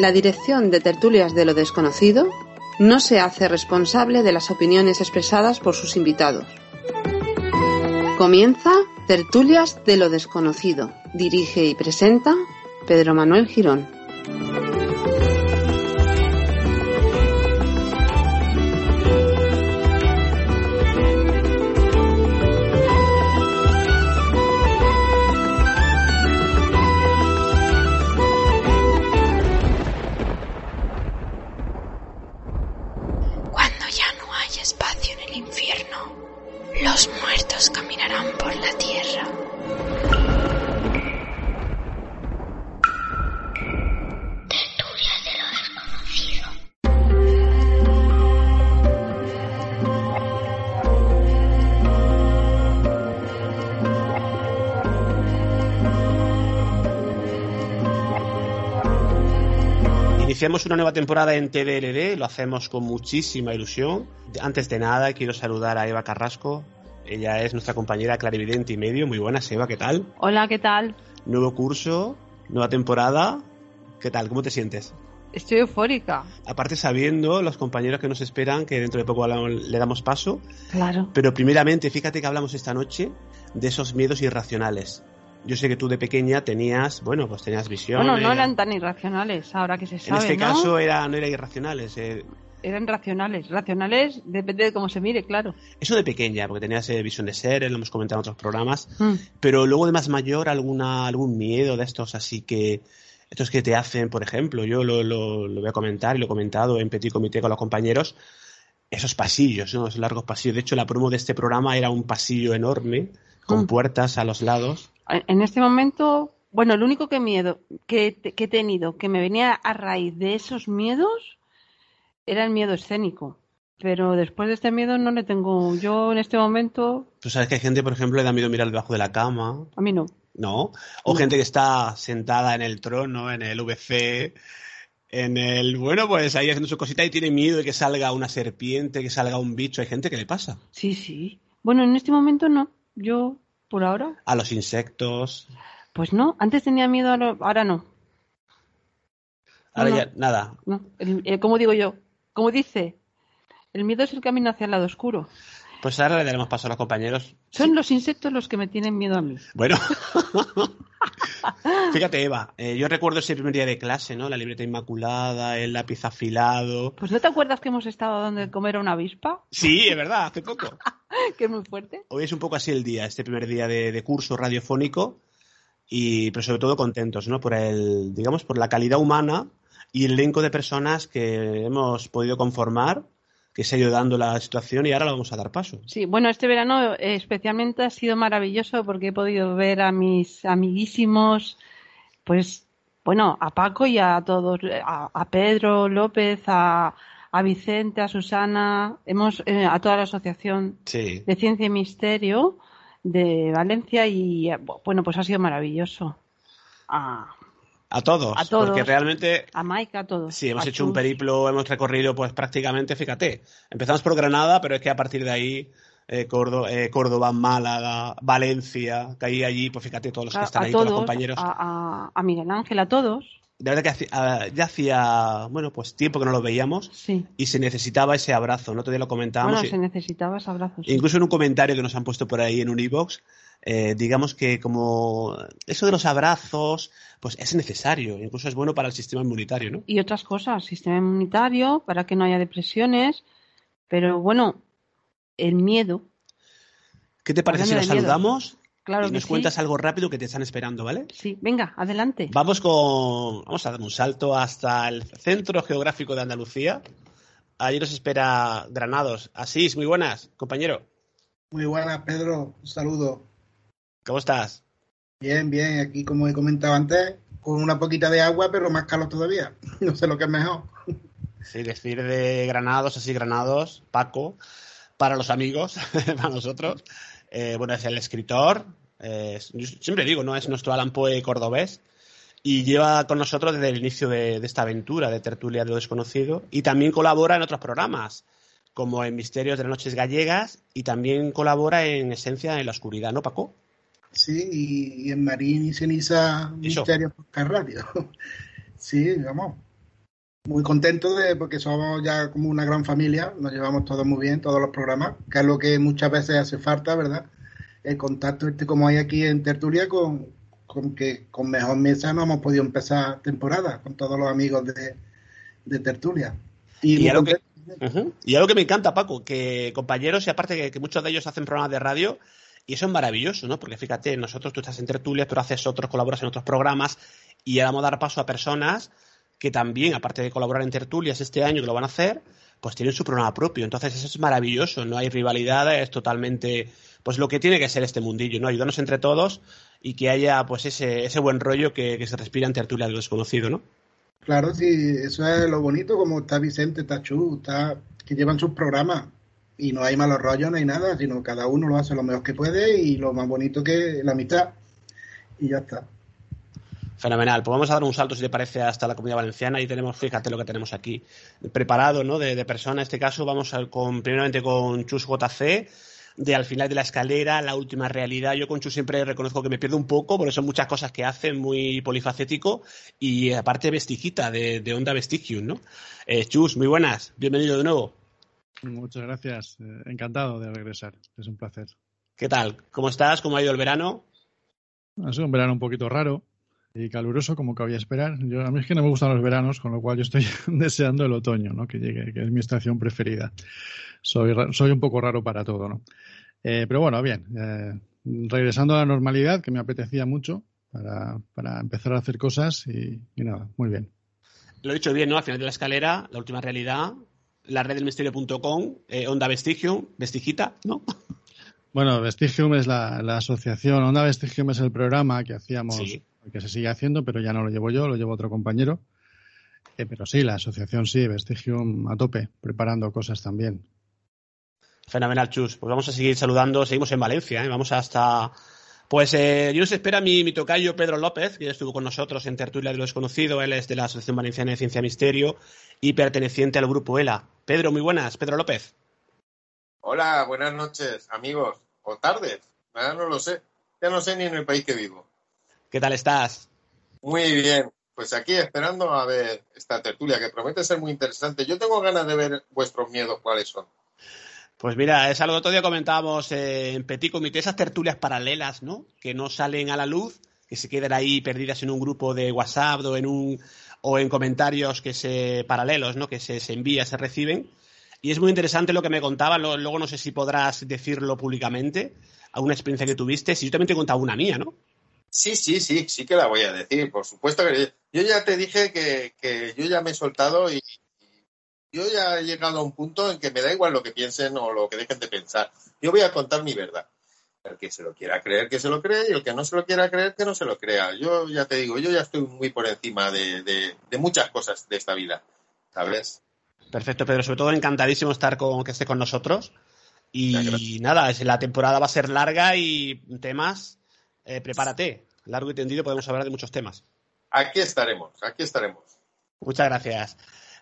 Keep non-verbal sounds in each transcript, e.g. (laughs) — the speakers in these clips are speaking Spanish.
La dirección de Tertulias de lo Desconocido no se hace responsable de las opiniones expresadas por sus invitados. Comienza Tertulias de lo Desconocido. Dirige y presenta Pedro Manuel Girón. Una nueva temporada en TDLD, lo hacemos con muchísima ilusión. Antes de nada, quiero saludar a Eva Carrasco. Ella es nuestra compañera clarividente y medio. Muy buenas, Eva, ¿qué tal? Hola, ¿qué tal? Nuevo curso, nueva temporada. ¿Qué tal? ¿Cómo te sientes? Estoy eufórica. Aparte sabiendo los compañeros que nos esperan, que dentro de poco le damos paso. Claro. Pero primeramente, fíjate que hablamos esta noche de esos miedos irracionales. Yo sé que tú de pequeña tenías, bueno, pues tenías visión. Bueno, no eran tan irracionales, ahora que se En sabe, este ¿no? caso era, no eran irracionales. eh, Eran racionales. Racionales depende de cómo se mire, claro. Eso de pequeña, porque tenías eh, visión de ser, lo hemos comentado en otros programas. Mm. Pero luego de más mayor, alguna, algún miedo de estos, así que. Estos que te hacen, por ejemplo, yo lo, lo- lo voy a comentar y lo he comentado en Petit Comité con los compañeros, esos pasillos, ¿no? esos largos pasillos. De hecho, la promo de este programa era un pasillo enorme, con Mm. puertas a los lados. En este momento, bueno, el único que miedo que, que he tenido que me venía a raíz de esos miedos era el miedo escénico. Pero después de este miedo no le tengo. Yo en este momento, Tú sabes que hay gente, por ejemplo, le da miedo mirar debajo de la cama, a mí no. ¿no? O No. gente que está sentada en el trono, en el VC, en el... Bueno, pues ahí haciendo su cosita y tiene miedo de que salga una serpiente, que salga un bicho. Hay gente que le pasa. Sí, sí. Bueno, en este momento no. Yo, por ahora, A los insectos. pues no. Antes tenía miedo, ahora, ahora no. Ahora No, ya, nada. No, el- eh, como digo yo, como dice, el miedo es el camino hacia el lado oscuro. Pues ahora le daremos paso a los compañeros. Son los insectos los que me tienen miedo a mí. Bueno. (laughs) Fíjate, Eva, eh, yo recuerdo ese primer día de clase, ¿no? La libreta inmaculada, el lápiz afilado. Pues ¿no te acuerdas que hemos estado donde comer a una avispa? Sí, es verdad, hace poco. (laughs) Que es muy fuerte. Hoy es un poco así el día, este primer día de, de curso radiofónico, y pero sobre todo contentos, ¿no? Por el, digamos, por la calidad humana y el elenco de personas que hemos podido conformar, que se ha ido dando la situación y ahora le vamos a dar paso. Sí, bueno, este verano eh, especialmente ha sido maravilloso porque he podido ver a mis amiguísimos, pues, bueno, a Paco y a todos, a, a Pedro López, a, a Vicente, a Susana, hemos, eh, a toda la asociación Sí. de Ciencia y Misterio de Valencia y, eh, bueno, pues ha sido maravilloso. A, A todos, A todos. porque realmente a Mike, a todos. Sí, hemos A hecho un periplo, hemos recorrido pues prácticamente, fíjate, empezamos por Granada, pero es que a partir de ahí eh, Córdoba, eh, Córdoba, Málaga, Valencia, caí allí, pues fíjate todos los que están ahí, todos todos, los compañeros. a, Miguel Ángel, a todos. De verdad que hacía- ah, ya hacía, bueno, pues tiempo que no los veíamos Sí. y se necesitaba ese abrazo, ¿no? Todavía lo comentábamos. Bueno, y- se necesitaba ese abrazo. sí. Incluso en un comentario que nos han puesto por ahí en un iVoox, eh, digamos que como eso de los abrazos, pues es necesario, incluso es bueno para el sistema inmunitario, ¿no? y otras cosas, sistema inmunitario, para que no haya depresiones, pero bueno, el miedo, ¿Qué te parece si nos saludamos claro y nos sí. cuentas algo rápido que te están esperando, ¿vale? Sí, venga, adelante. Vamos con. Vamos a dar un salto hasta el centro geográfico de Andalucía. Allí nos espera Granados. Asís, muy buenas, compañero. Muy buenas, Pedro. Un saludo. ¿Cómo estás? Bien, bien. Aquí, como he comentado antes, con una poquita de agua, pero más calor todavía. (laughs) No sé lo que es mejor. Sí, decir de Granados, así Granados, Paco, para los amigos, (laughs) para nosotros. Eh, bueno, es el escritor. eh, yo siempre digo, ¿no? Es nuestro Alan Poe cordobés. Y lleva con nosotros desde el inicio de, de esta aventura de Tertulia de lo Desconocido. Y también colabora en otros programas, como en Misterios de las Noches Gallegas. Y también colabora en Esencia en la Oscuridad, ¿no, Paco? Sí, y, y en Marín y Ceniza. Misterios Podcast Radio. (laughs) Sí, vamos. muy contento de porque somos ya como una gran familia, nos llevamos todos muy bien, todos los programas, que es lo que muchas veces hace falta, ¿verdad? El contacto este como hay aquí en Tertulia con, con que con mejor mesa no hemos podido empezar temporada con todos los amigos de, de Tertulia. Y, algo que, y, algo que, me encanta, Paco, que compañeros, y aparte que, muchos de ellos hacen programas de radio, y eso es maravilloso, ¿no? Porque fíjate, nosotros tú estás en Tertulia, tú haces otros, colaboras en otros programas, y ahora vamos a dar paso a personas que también, aparte de colaborar en tertulias este año, que lo van a hacer, pues tienen su programa propio. Entonces eso es maravilloso, no hay rivalidades, es totalmente, pues lo que tiene que ser este mundillo, ¿no? Ayudarnos entre todos y que haya pues ese, ese buen rollo que, se respira en tertulia de lo desconocido, ¿no? Claro, sí, eso es lo bonito, como está Vicente, está Chu, está, que llevan sus programas y no hay malos rollos, no hay nada, sino cada uno lo hace lo mejor que puede y lo más bonito que la mitad y ya está. Fenomenal. Pues vamos a dar un salto, si te parece, hasta la comunidad valenciana y tenemos, fíjate lo que tenemos aquí preparado, ¿no? De, persona. En este caso vamos a, con, primeramente con Chus JC, de al final de la escalera, la última realidad. Yo con Chus siempre reconozco que me pierdo un poco, porque son muchas cosas que hace, muy polifacético y aparte vestigita de, de Onda Vestigium, ¿no? Eh, Chus, muy buenas, bienvenido de nuevo. Muchas gracias, eh, encantado de regresar, es un placer. ¿Qué tal? ¿Cómo estás? ¿Cómo ha ido el verano? Ha sido un verano un poquito raro, y caluroso como cabía esperar. Yo, a mí es que no me gustan los veranos, con lo cual yo estoy (laughs) deseando el otoño, ¿no? Que llegue, que es mi estación preferida. Soy, soy un poco raro para todo, ¿no? Eh, pero bueno, bien. Eh, regresando a la normalidad, que me apetecía mucho para, para empezar a hacer cosas y, nada, muy bien. Lo he dicho bien, ¿no? Al final de la escalera, la última realidad, la red del misterio.com, eh, Onda Vestigio, Vestigita, ¿no? (laughs) Bueno, Vestigium es la, asociación, Onda Vestigium es el programa que hacíamos que se sigue haciendo, pero ya no lo llevo yo, lo llevo otro compañero. Eh, pero sí, la asociación sí, Vestigium a tope, preparando cosas también. Fenomenal, Chus. Pues vamos a seguir saludando. Seguimos en Valencia, ¿eh? vamos hasta. Pues eh, yo nos espera mi, mi, tocayo Pedro López, que estuvo con nosotros en Tertulia de lo Desconocido. Él es de la Asociación Valenciana de Ciencia Misterio y perteneciente al grupo ELA. Pedro, muy buenas. Pedro López. Hola, buenas noches, amigos. O tardes. Ya no lo sé. Ya no sé ni en el país que vivo. ¿Qué tal estás? Muy bien. Pues aquí esperando a ver esta tertulia que promete ser muy interesante. Yo tengo ganas de ver vuestros miedos, cuáles son. Pues mira, es algo que otro día comentábamos en Petit Comité, esas tertulias paralelas, ¿no? Que no salen a la luz, que se quedan ahí perdidas en un grupo de WhatsApp o en un o en comentarios que se paralelos, ¿no? Que se, se envía, se reciben. Y es muy interesante lo que me contaba, luego no sé si podrás decirlo públicamente, alguna experiencia que tuviste. Si yo también te he contado una mía, ¿no? Sí, sí, sí, sí que la voy a decir, por supuesto que yo ya te dije que, yo ya me he soltado y, yo ya he llegado a un punto en que me da igual lo que piensen o lo que dejen de pensar. Yo voy a contar mi verdad. El que se lo quiera creer, que se lo cree, y el que no se lo quiera creer, que no se lo crea. Yo ya te digo, yo ya estoy muy por encima de, muchas cosas de esta vida, ¿sabes? Perfecto, Pedro. Sobre todo encantadísimo estar con que esté con nosotros. Y nada, la temporada va a ser larga y temas eh, prepárate. Largo y tendido podemos hablar de muchos temas. Aquí estaremos, aquí estaremos. Muchas gracias.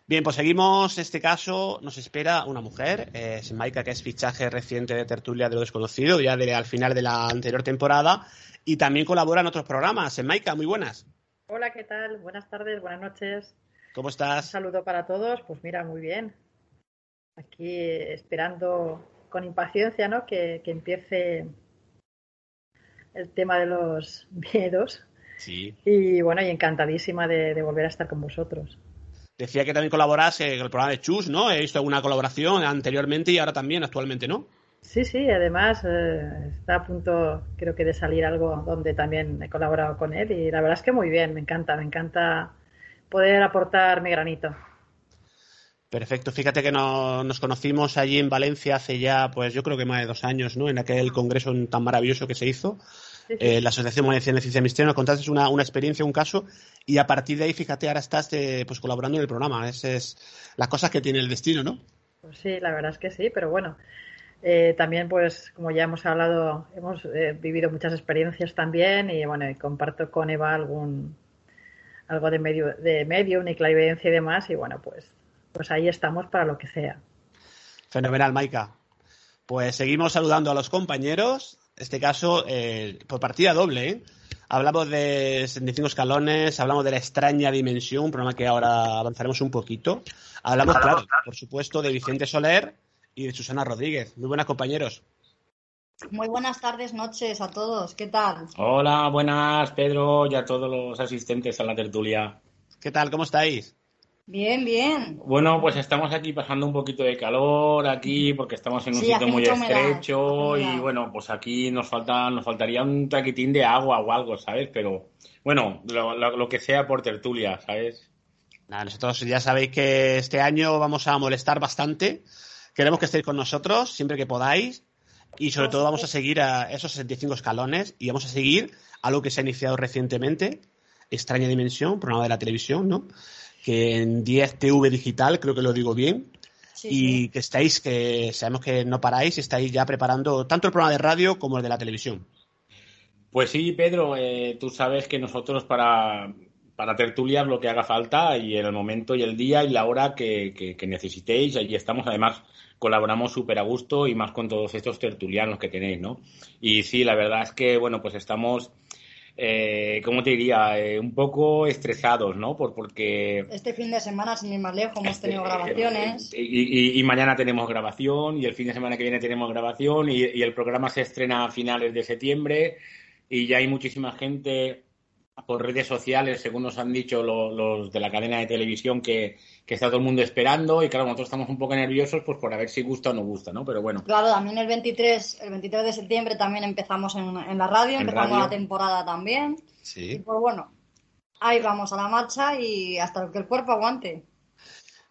Bien, pues seguimos. Este caso nos espera una mujer, eh, es Maika, que es fichaje reciente de Tertulia de lo Desconocido, ya de, al final de la anterior temporada, y también colabora en otros programas. Maika, muy buenas. Hola, ¿qué tal? Buenas tardes, buenas noches. ¿Cómo estás? Un saludo para todos. Pues mira, muy bien. Aquí esperando con impaciencia, ¿no? Que, que empiece el tema de los miedos. Sí. Y bueno, y encantadísima de, volver a estar con vosotros. Decía que también colaboras en el programa de Chus, ¿no? He visto alguna colaboración anteriormente y ahora también, actualmente, ¿no? Sí, sí, además eh, está a punto, creo que, de salir algo donde también he colaborado con él y la verdad es que muy bien, me encanta, me encanta poder aportar mi granito. Perfecto. Fíjate que nos conocimos allí en Valencia hace ya, pues yo creo que más de dos años, ¿no? En aquel congreso tan maravilloso que se hizo. Eh, la Asociación Valenciana de Ciencia y Misterio, nos contaste una, una, experiencia, un caso, y a partir de ahí, fíjate, ahora estás eh, pues colaborando en el programa. Es, es las cosas que tiene el destino, ¿no? Pues sí, la verdad es que sí, pero bueno, eh, también, pues, como ya hemos hablado, hemos vivido muchas experiencias también, y bueno, comparto con Eva algún algo de medio, de medio, una clarividencia y demás, y bueno, pues, pues ahí estamos para lo que sea. Fenomenal, Maika. Pues seguimos saludando a los compañeros este caso, eh, por partida doble, ¿eh? Hablamos de 75 escalones, hablamos de la extraña dimensión, un programa que ahora avanzaremos un poquito. Hablamos, claro, por supuesto, de Vicente Soler y de Susana Rodríguez. Muy buenas, compañeros. Muy buenas tardes, noches a todos. ¿Qué tal? Hola, buenas, Pedro, y a todos los asistentes a la tertulia. ¿Qué tal? ¿Cómo estáis? Bien, bien. Bueno, pues estamos aquí pasando un poquito de calor aquí porque estamos en un sitio muy estrecho y bueno, pues aquí nos falta nos faltaría un taquitín de agua o algo, ¿sabes? Pero bueno, lo, que sea por tertulia, ¿sabes? Nada, nosotros ya sabéis que este año vamos a molestar bastante. Queremos que estéis con nosotros siempre que podáis y sobre todo vamos a seguir a esos 65 escalones y vamos a seguir algo que se ha iniciado recientemente, Extraña Dimensión, programa de la televisión, ¿no? Que en 10 TV digital, creo que lo digo bien, y que estáis, que sabemos que no paráis, estáis ya preparando tanto el programa de radio como el de la televisión. Pues sí, Pedro, eh, tú sabes que nosotros para, para tertulias lo que haga falta y en el momento y el día y la hora que, que necesitéis, allí estamos. Además, colaboramos súper a gusto y más con todos estos tertulianos que tenéis, ¿no? Y sí, la verdad es que, bueno, pues estamos, eh, ¿cómo te diría? Eh, un poco estresados, ¿no? Por, porque... Este fin de semana, sin ir más lejos, hemos tenido este, grabaciones. Y, mañana tenemos grabación y el fin de semana que viene tenemos grabación y, y el programa se estrena a finales de septiembre y ya hay muchísima gente por redes sociales, según nos han dicho los, de la cadena de televisión, que, está todo el mundo esperando y claro, nosotros estamos un poco nerviosos pues por a ver si gusta o no gusta, ¿no? Pero bueno. Claro, también el 23, el 23 de septiembre también empezamos en, la radio, empezamos la temporada también. Sí. Y pues bueno, ahí vamos a la marcha y hasta que el cuerpo aguante.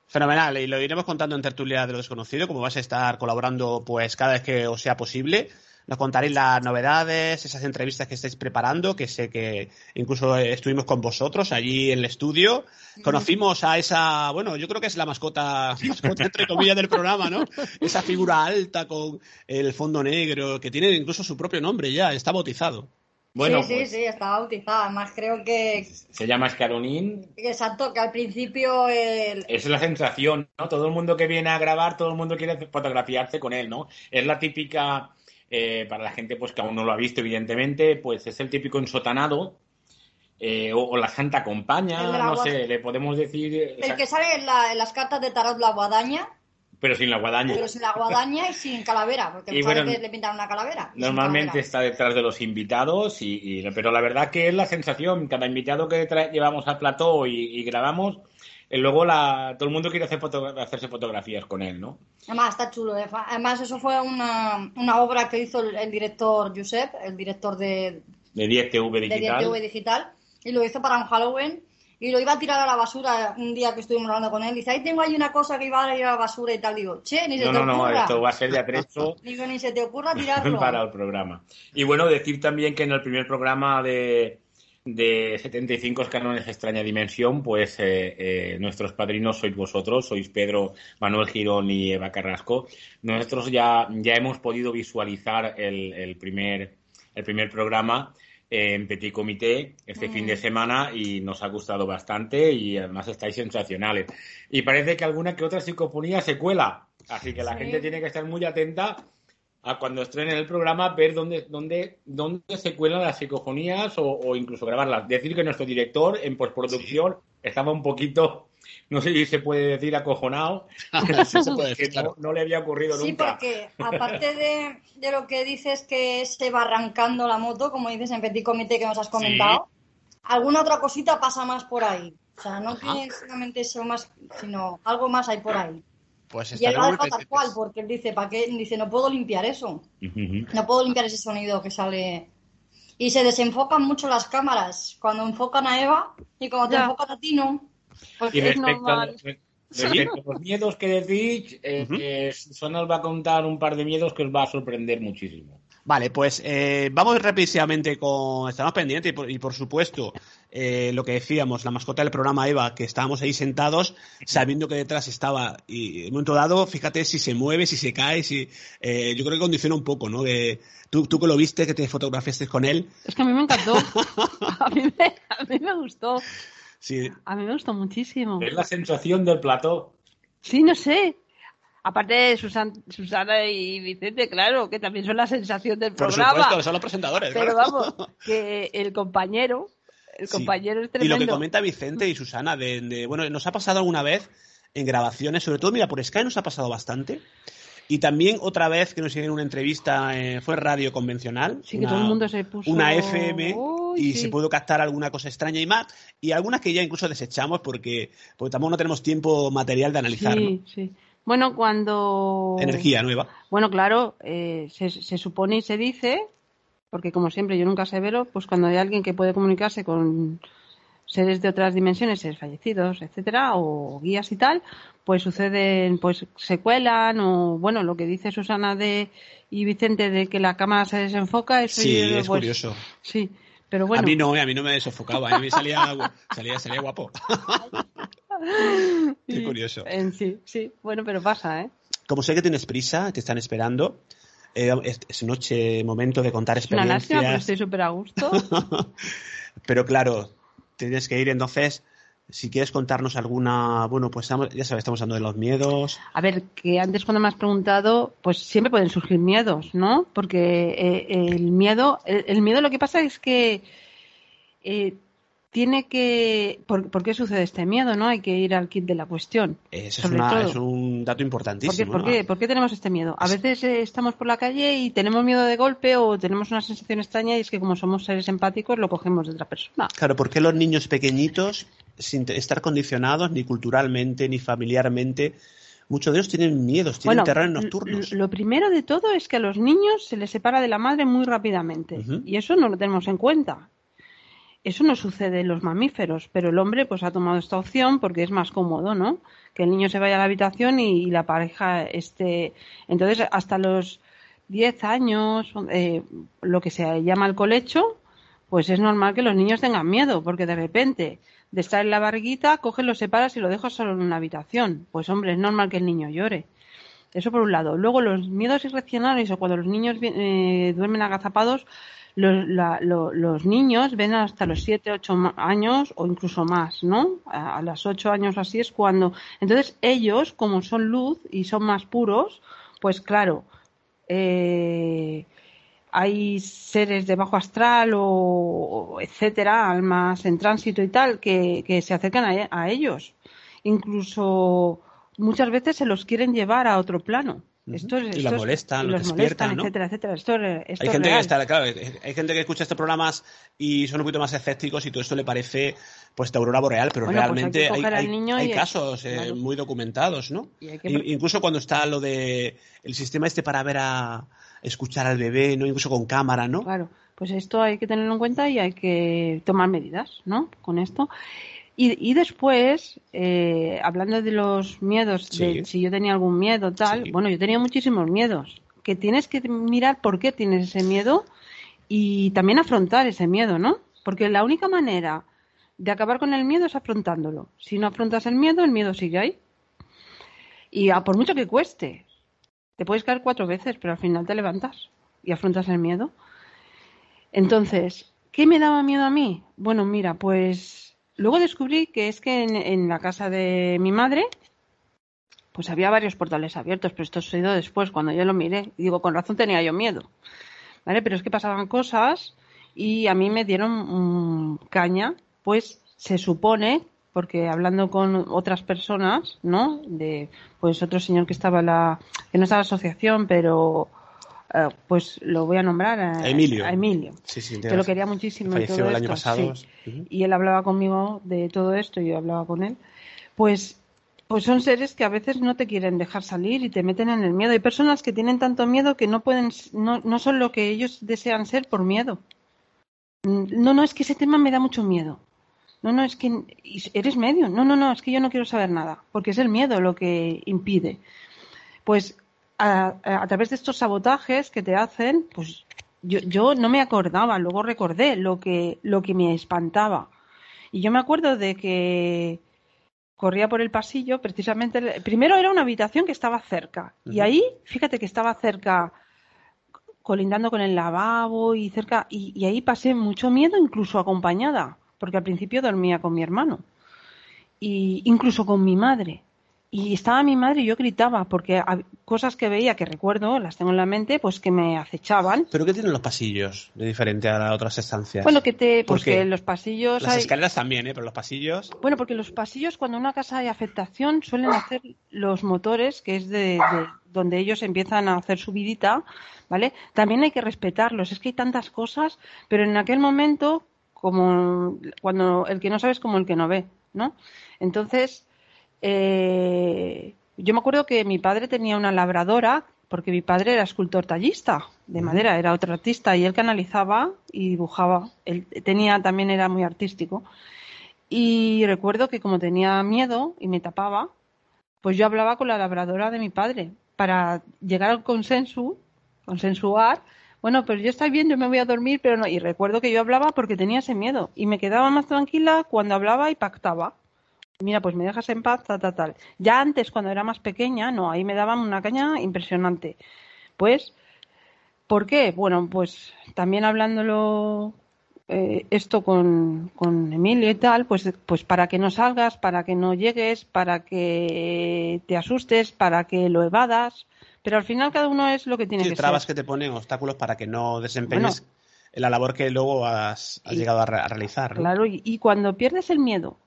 Fenomenal, y lo iremos contando en tertulia de lo desconocido, como vas a estar colaborando pues cada vez que os sea posible. Nos contaréis las novedades, esas entrevistas que estáis preparando, que sé que incluso estuvimos con vosotros allí en el estudio. Conocimos a esa, bueno, yo creo que es la mascota, (laughs) mascota entre comillas del programa, ¿no? Esa figura alta con el fondo negro, que tiene incluso su propio nombre ya, está bautizado. Bueno, sí, sí, pues sí, está bautizada. Además, creo que. Se llama Escaronín. Exacto, que al principio. Es la sensación, ¿no? Todo el mundo que viene a grabar, todo el mundo quiere fotografiarse con él, ¿no? Es la típica eh, para la gente pues que aún no lo ha visto, evidentemente, pues es el típico ensotanado. Eh, o, la Santa Compaña, no sé, le podemos decir. El que sale en, las cartas de Tarot la guadaña. Pero sin la guadaña. Pero sin la guadaña y sin calavera, porque (laughs) y le pintan una calavera. Normalmente está detrás de los invitados, y, pero la verdad que es la sensación, cada invitado que llevamos al plató y grabamos, luego la, todo el mundo quiere hacer hacerse fotografías con él, ¿no? Además, está chulo. ¿eh? Además, eso fue una, una obra que hizo el, director Josep, el director de... De 10TV Digital. De 10TV Digital. Y lo hizo para un Halloween. Y lo iba a tirar a la basura un día que estuvimos hablando con él. Dice, ahí tengo ahí una cosa que iba a ir a la basura y tal. Digo, che, ni se te ocurra. No, no, esto va a ser de atrecho. (laughs) Digo, ni se te ocurra (laughs) tirarlo. para el programa. Y bueno, decir también que en el primer programa de de 75 escalones extraña dimensión, pues eh, eh, nuestros padrinos sois vosotros, sois Pedro Manuel Girón y Eva Carrasco. Nosotros ya, ya hemos podido visualizar el, primer, el primer programa en Petit Comité este fin de semana y nos ha gustado bastante y además estáis sensacionales. Y parece que alguna que otra psicofonía se cuela, así que la gente tiene que estar muy atenta a cuando estrenen el programa ver dónde, dónde, dónde se cuelan las psicofonías o, incluso grabarlas. Decir que nuestro director en postproducción estaba un poquito, no sé si se puede decir acojonado, (laughs) no, le había ocurrido nunca. Sí, porque aparte de, lo que dices que se va arrancando la moto, como dices en Petit Comité que nos has comentado, alguna otra cosita pasa más por ahí. O sea, no tiene solamente eso más, sino algo más hay por ahí. Pues y él lo tal cual, porque él dice, ¿para qué? Dice, no puedo limpiar eso. No puedo limpiar ese sonido que sale. Y se desenfocan mucho las cámaras cuando enfocan a Eva y cuando te enfocan a ti, no. y respecto, a, los miedos que decís, eh, eh, Susana os va a contar un par de miedos que os va a sorprender muchísimo. Vale, pues eh, vamos rápidamente con. Estamos pendientes y por, supuesto, eh, lo que decíamos, la mascota del programa Eva, que estábamos ahí sentados sabiendo que detrás estaba. Y en un momento dado, fíjate si se mueve, si se cae, si. Eh, yo creo que condiciona un poco, ¿no? De, tú, tú que lo viste, que te fotografiaste con él. Es que a mí me encantó. (laughs) a, mí me, a mí me gustó. Sí. A mí me gustó muchísimo. Es la sensación del plató. Sí, no sé Aparte de Susana y Vicente, claro, que también son la sensación del Por programa. supuesto, son los presentadores. Pero claro. vamos, que el compañero, el Sí. compañero es Y tremendo. lo que comenta Vicente y Susana, de, de- bueno, nos ha pasado alguna vez en grabaciones, sobre todo, mira, por Sky nos ha pasado bastante. Y también otra vez que nos hicieron una entrevista, eh, fue radio convencional. Sí, que una- todo el mundo se puso... una FM Uy, y sí. se pudo captar alguna cosa extraña y más. Y algunas que ya incluso desechamos porque, porque tampoco no tenemos tiempo material de analizar. Sí, sí. Bueno, cuando... Energía nueva. Bueno, claro, eh, se, se supone y se dice, porque como siempre yo nunca asevero, pues cuando hay alguien que puede comunicarse con seres de otras dimensiones, seres fallecidos, etcétera, o guías y tal, pues suceden, pues se cuelan, o bueno, lo que dice Susana de y Vicente de que la cámara se desenfoca, eso Sí, yo, es pues, curioso. Sí, pero bueno. A mí no, eh, a mí no me sofocaba, a mí (laughs) salía, salía guapo. (laughs) (laughs) Qué curioso. en sí, sí, bueno, pero pasa, ¿eh? Como sé que tienes prisa, te están esperando, eh, es, es noche, momento de contar Es una lástima, pero experiencias. estoy súper a gusto. (laughs) Pero claro, tienes que ir entonces. Si quieres contarnos alguna, bueno, pues estamos- ya sabes, estamos hablando de los miedos. A ver, que antes cuando me has preguntado, pues siempre pueden surgir miedos, ¿no? Porque eh, el miedo, el, el miedo lo que pasa es que eh, tiene que, ¿por, por qué sucede este miedo, no? Hay que ir al kit de la cuestión. Ese es, una- un dato ¿Por qué, importantísimo. por qué- por qué tenemos este miedo? A veces eh, estamos por la calle y tenemos miedo de golpe o tenemos una sensación extraña y es que como somos seres empáticos lo cogemos de otra persona. Claro, ¿por qué los niños pequeñitos, sin estar condicionados ni culturalmente ni familiarmente, muchos de ellos tienen miedos, tienen Bueno, terrores nocturnos? Lo primero de todo es que a los niños se les separa de la madre muy rápidamente. Y eso no lo tenemos en cuenta. Eso no sucede en los mamíferos, pero el hombre pues ha tomado esta opción porque es más cómodo, ¿no? Que el niño se vaya a la habitación y, la pareja esté. Entonces, hasta los 10 años, eh, lo que se llama el colecho, pues es normal que los niños tengan miedo, porque de repente, de estar en la barriguita, coges, lo separas y lo dejas solo en una habitación. Pues hombre, es normal que el niño llore. Eso por un lado. Luego, los miedos irracionales o cuando los niños eh, duermen agazapados, los, la- lo- los niños ven hasta los 7, 8 ma- años o incluso más, ¿no? A, los 8 años así es cuando. Entonces, ellos, como son luz y son más puros, pues claro, eh, hay seres de bajo astral o, etcétera, almas en tránsito y tal, que, que se acercan a ellos. Incluso muchas veces se los quieren llevar a otro plano. Esto es- Y es- molestan, los los despiertan, molestan, ¿no? etcétera, etcétera. Esto, es- esto Hay es gente que real. está, claro, hay gente que escucha estos programas y son un poquito más escépticos y todo esto le parece pues de aurora boreal, pero Bueno, pues hay realmente hay, casos eh, claro. muy documentados, ¿no? Que- Incluso cuando está lo de el sistema este para ver a escuchar al bebé, ¿no? Incluso con cámara, ¿no? Claro, pues esto hay que tenerlo en cuenta y hay que tomar medidas, ¿no? Con esto. Y, y después, eh, hablando de los miedos, Sí. de si yo tenía algún miedo, tal, Sí. bueno, yo tenía muchísimos miedos, que tienes que mirar por qué tienes ese miedo y también afrontar ese miedo, ¿no? Porque la única manera de acabar con el miedo es afrontándolo. Si no afrontas el miedo, el miedo sigue ahí. Y a por mucho que cueste, te puedes caer cuatro veces, pero al final te levantas y afrontas el miedo. Entonces, ¿qué me daba miedo a mí? Bueno, mira, pues luego descubrí que es que en, en la casa de mi madre, pues había varios portales abiertos, pero esto se ha después, cuando yo lo miré. Y digo, con razón tenía yo miedo. ¿Vale? Pero es que pasaban cosas y a mí me dieron mm, caña, pues se supone, porque hablando con otras personas, ¿no? De, pues otro señor que estaba en la, que no estaba en la asociación, pero eh, pues lo voy a nombrar a, A Emilio. a Emilio Sí, sí, que lo quería muchísimo y todo el año esto, pasado. sí. Ujú. y él hablaba conmigo de todo esto y yo hablaba con él pues pues son seres que a veces no te quieren dejar salir y te meten en el miedo hay personas que tienen tanto miedo que no pueden no, no son lo que ellos desean ser por miedo Mm, no no es que ese tema me da mucho miedo no no es que eres medio no no no es que yo no quiero saber nada porque es el miedo lo que impide pues a, a- través de estos sabotajes que te hacen, pues yo, yo no me acordaba, luego recordé lo que, lo que me espantaba. Y yo me acuerdo de que corría por el pasillo, precisamente, primero era una habitación que estaba cerca, y ahí, fíjate que estaba cerca, colindando con el lavabo y cerca, y, y ahí pasé mucho miedo, incluso acompañada, porque al principio dormía con mi hermano, y incluso con mi madre. Y estaba mi madre y yo gritaba porque cosas que veía que recuerdo, las tengo en la mente, pues que me acechaban. ¿Pero qué tienen los pasillos de diferente a las otras estancias? Bueno, que te, ¿Por pues que los pasillos Las hay, escaleras también, ¿eh? Pero los pasillos... bueno, porque los pasillos cuando una casa hay afectación suelen hacer los motores, que es de, de donde ellos empiezan a hacer su vidita, ¿vale? También hay que respetarlos, es que hay tantas cosas, pero en aquel momento, como cuando el que no sabe es como el que no ve, ¿no? Entonces, eh, yo me acuerdo que mi padre tenía una labradora, porque mi padre era escultor tallista de madera, era otro artista, y él canalizaba y dibujaba. Él tenía, también era muy artístico. Y recuerdo que como tenía miedo y me tapaba, pues yo hablaba con la labradora de mi padre para llegar al consenso, consensuar. Bueno, pues yo estoy bien, yo me voy a dormir, pero no. Y recuerdo que yo hablaba porque tenía ese miedo y me quedaba más tranquila cuando hablaba y pactaba. Mira, pues me dejas en paz, tal, tal, tal. Ya antes, cuando era más pequeña, no, ahí me daban una caña impresionante. Pues, ¿por qué? Bueno, pues también hablándolo eh, esto con, con Emilio y tal, pues, pues para que no salgas, para que no llegues, para que te asustes, para que lo evadas. Pero al final cada uno es lo que tiene Sí, que trabas ser. que te ponen, obstáculos para que no desempeñes Bueno. la labor que luego has, has Y- llegado a, re- a realizar. ¿no? Claro, y, y cuando pierdes el miedo,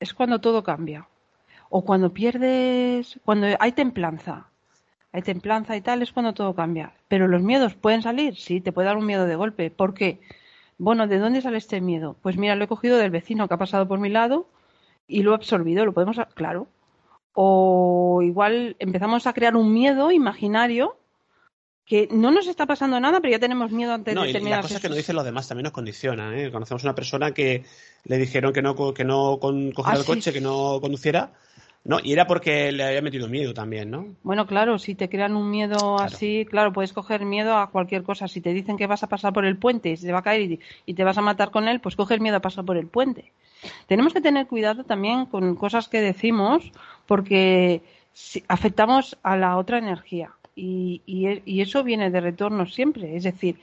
es cuando todo cambia. O cuando pierdes, cuando hay templanza, hay templanza y tal, es cuando todo cambia. Pero los miedos pueden salir, sí, te puede dar un miedo de golpe. ¿Por qué? Bueno, ¿de dónde sale este miedo? Pues mira, lo he cogido del vecino que ha pasado por mi lado y lo he absorbido, lo podemos, claro. O igual empezamos a crear un miedo imaginario que no nos está pasando nada, pero ya tenemos miedo ante No, y la determinadas cosa que nos cosas. dicen los demás también nos condiciona. ¿eh? Conocemos una persona que le dijeron que no, que no cogiera Ah, el sí. coche, que no conduciera. No, y era porque le había metido miedo también, ¿no? Bueno, claro, si te crean un miedo así, claro, puedes coger miedo a cualquier cosa. Si te dicen que vas a pasar por el puente y se te va a caer y, y te vas a matar con él, pues coge el miedo a pasar por el puente. Tenemos que tener cuidado también con cosas que decimos porque afectamos a la otra energía y, y e- y eso viene de retorno siempre. Es decir,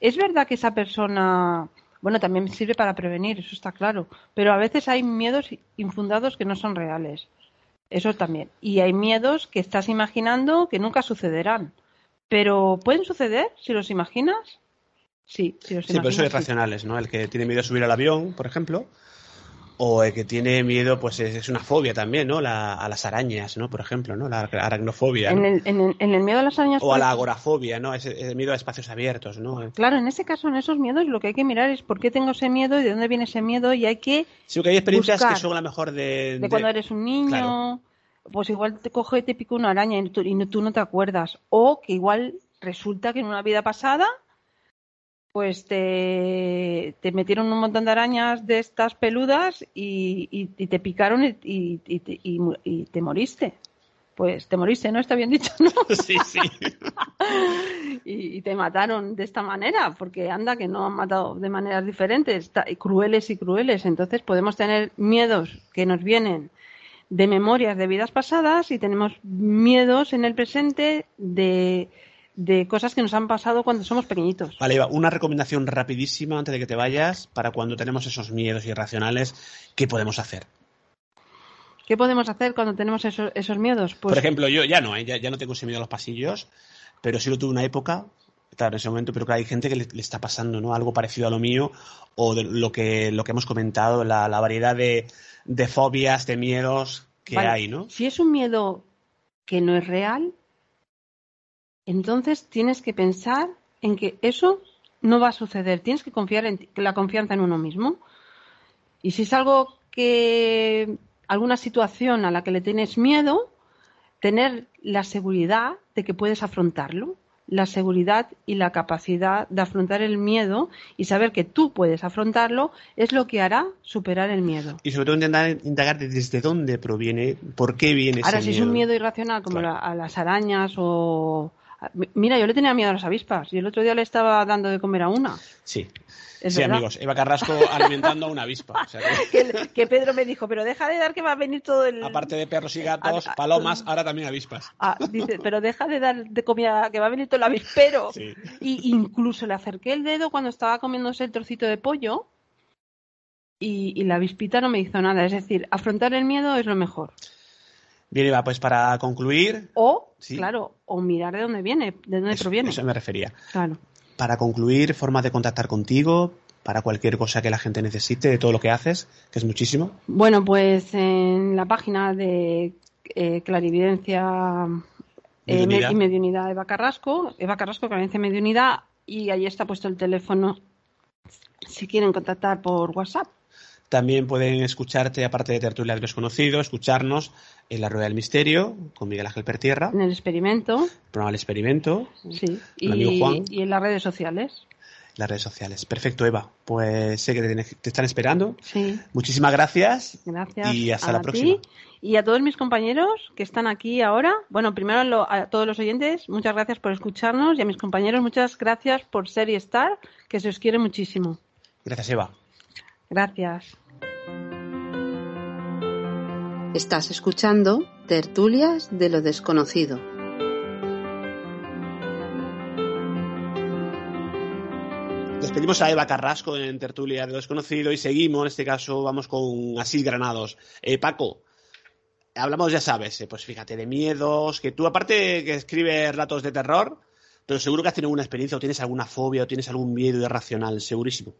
es verdad que esa persona, bueno, también sirve para prevenir, eso está claro, pero a veces hay miedos infundados que no son reales. Eso también. Y hay miedos que estás imaginando que nunca sucederán. Pero ¿pueden suceder si los imaginas? Sí, si los Sí, pero eso imaginas. es ¿no? El que tiene miedo a subir al avión, por ejemplo, o el que tiene miedo, pues es, es una fobia también, ¿no? La- a las arañas, ¿no? Por ejemplo, ¿no? La aracnofobia, En el, en, el, en el miedo a las arañas. O a la agorafobia, ¿no? Ese, ese miedo a espacios abiertos, ¿no? Claro, en ese caso, en esos miedos, lo que hay que mirar es por qué tengo ese miedo y de dónde viene ese miedo y hay que Sí, que hay experiencias buscar que son a lo mejor de... de de- cuando eres un niño, Claro. pues igual te coge y te pica una araña y tú, y no- tú no te acuerdas. O que igual resulta que en una vida pasada, pues te, te metieron un montón de arañas de estas peludas y, y- y te picaron y, y- te- moriste. Pues te moriste, ¿no? Está bien dicho, ¿no? (laughs) Sí, sí. (laughs) y, te mataron de esta manera, porque anda que no han matado de maneras diferentes, crueles y crueles. Entonces podemos tener miedos que nos vienen de memorias de vidas pasadas y tenemos miedos en el presente de, de cosas que nos han pasado cuando somos pequeñitos. Vale, Eva, una recomendación rapidísima antes de que te vayas para cuando tenemos esos miedos irracionales, ¿qué podemos hacer? ¿Qué podemos hacer cuando tenemos esos, esos miedos? Pues Por ejemplo, yo ya no, ¿eh? ya, ya no tengo ese miedo a los pasillos, pero sí lo tuve una época, claro, en ese momento, pero claro, hay gente que le, le está pasando, ¿no? Algo parecido a lo mío, o de lo que, lo que hemos comentado, la, la variedad de, de fobias, de miedos que Vale, hay, ¿no? Si es un miedo que no es real, entonces tienes que pensar en que eso no va a suceder. Tienes que confiar en la confianza en uno mismo. Y si es algo que alguna situación a la que le tienes miedo, tener la seguridad de que puedes afrontarlo, la seguridad y la capacidad de afrontar el miedo y saber que tú puedes afrontarlo es lo que hará superar el miedo. Y sobre todo intentar indagar de desde dónde proviene, por qué viene Ahora, ese si es un miedo irracional como Claro. la- a las arañas o... a- Mira, yo le tenía miedo a las avispas y el otro día le estaba dando de comer a una. Sí. Es sí, verdad. amigos, Eva Carrasco (laughs) alimentando a una avispa. O sea que, (laughs) Que, que Pedro me dijo, pero deja de dar que va a venir todo el... aparte de perros y gatos, A- a- palomas, ahora también avispas. Ah, dice, pero deja de dar de comida, que va a venir todo el avispero. Sí. Y incluso le acerqué el dedo cuando estaba comiéndose el trocito de pollo y, y la avispita no me hizo nada. Es decir, afrontar el miedo es lo mejor. Bien, Eva, pues para concluir. O, Sí. claro, o mirar de dónde viene, de dónde Eso, proviene. eso me refería. Claro. Para concluir, formas de contactar contigo, para cualquier cosa que la gente necesite de todo lo que haces, que es muchísimo. Bueno, pues en la página de eh, Clarividencia eh, Mediunidad. y Mediunidad Eva Carrasco, Eva Carrasco, Clarividencia y Mediunidad, y ahí está puesto el teléfono si quieren contactar por WhatsApp. También pueden escucharte, aparte de Tertulia del Desconocido, escucharnos en La Rueda del Misterio, con Miguel Ángel Pertierra, En el experimento, el programa El Experimento, sí, amigo y, Juan. y en las redes sociales. las redes sociales. Perfecto, Eva. Pues sé que te, están esperando. Sí, Muchísimas gracias. gracias. Y hasta a la ti próxima. Y a todos mis compañeros que están aquí ahora. Bueno, primero lo- a todos los oyentes, muchas gracias por escucharnos y a mis compañeros, muchas gracias por ser y estar, que se os quiere muchísimo. Gracias, Eva. Gracias. Estás escuchando Tertulias de lo Desconocido. Despedimos a Eva Carrasco en Tertulia de lo Desconocido y seguimos, en este caso vamos con Asís Granados. Eh, Paco, hablamos, ya sabes, eh, pues fíjate, de miedos, que tú aparte que escribes relatos de terror, pero seguro que has tenido alguna experiencia o tienes alguna fobia o tienes algún miedo irracional, segurísimo.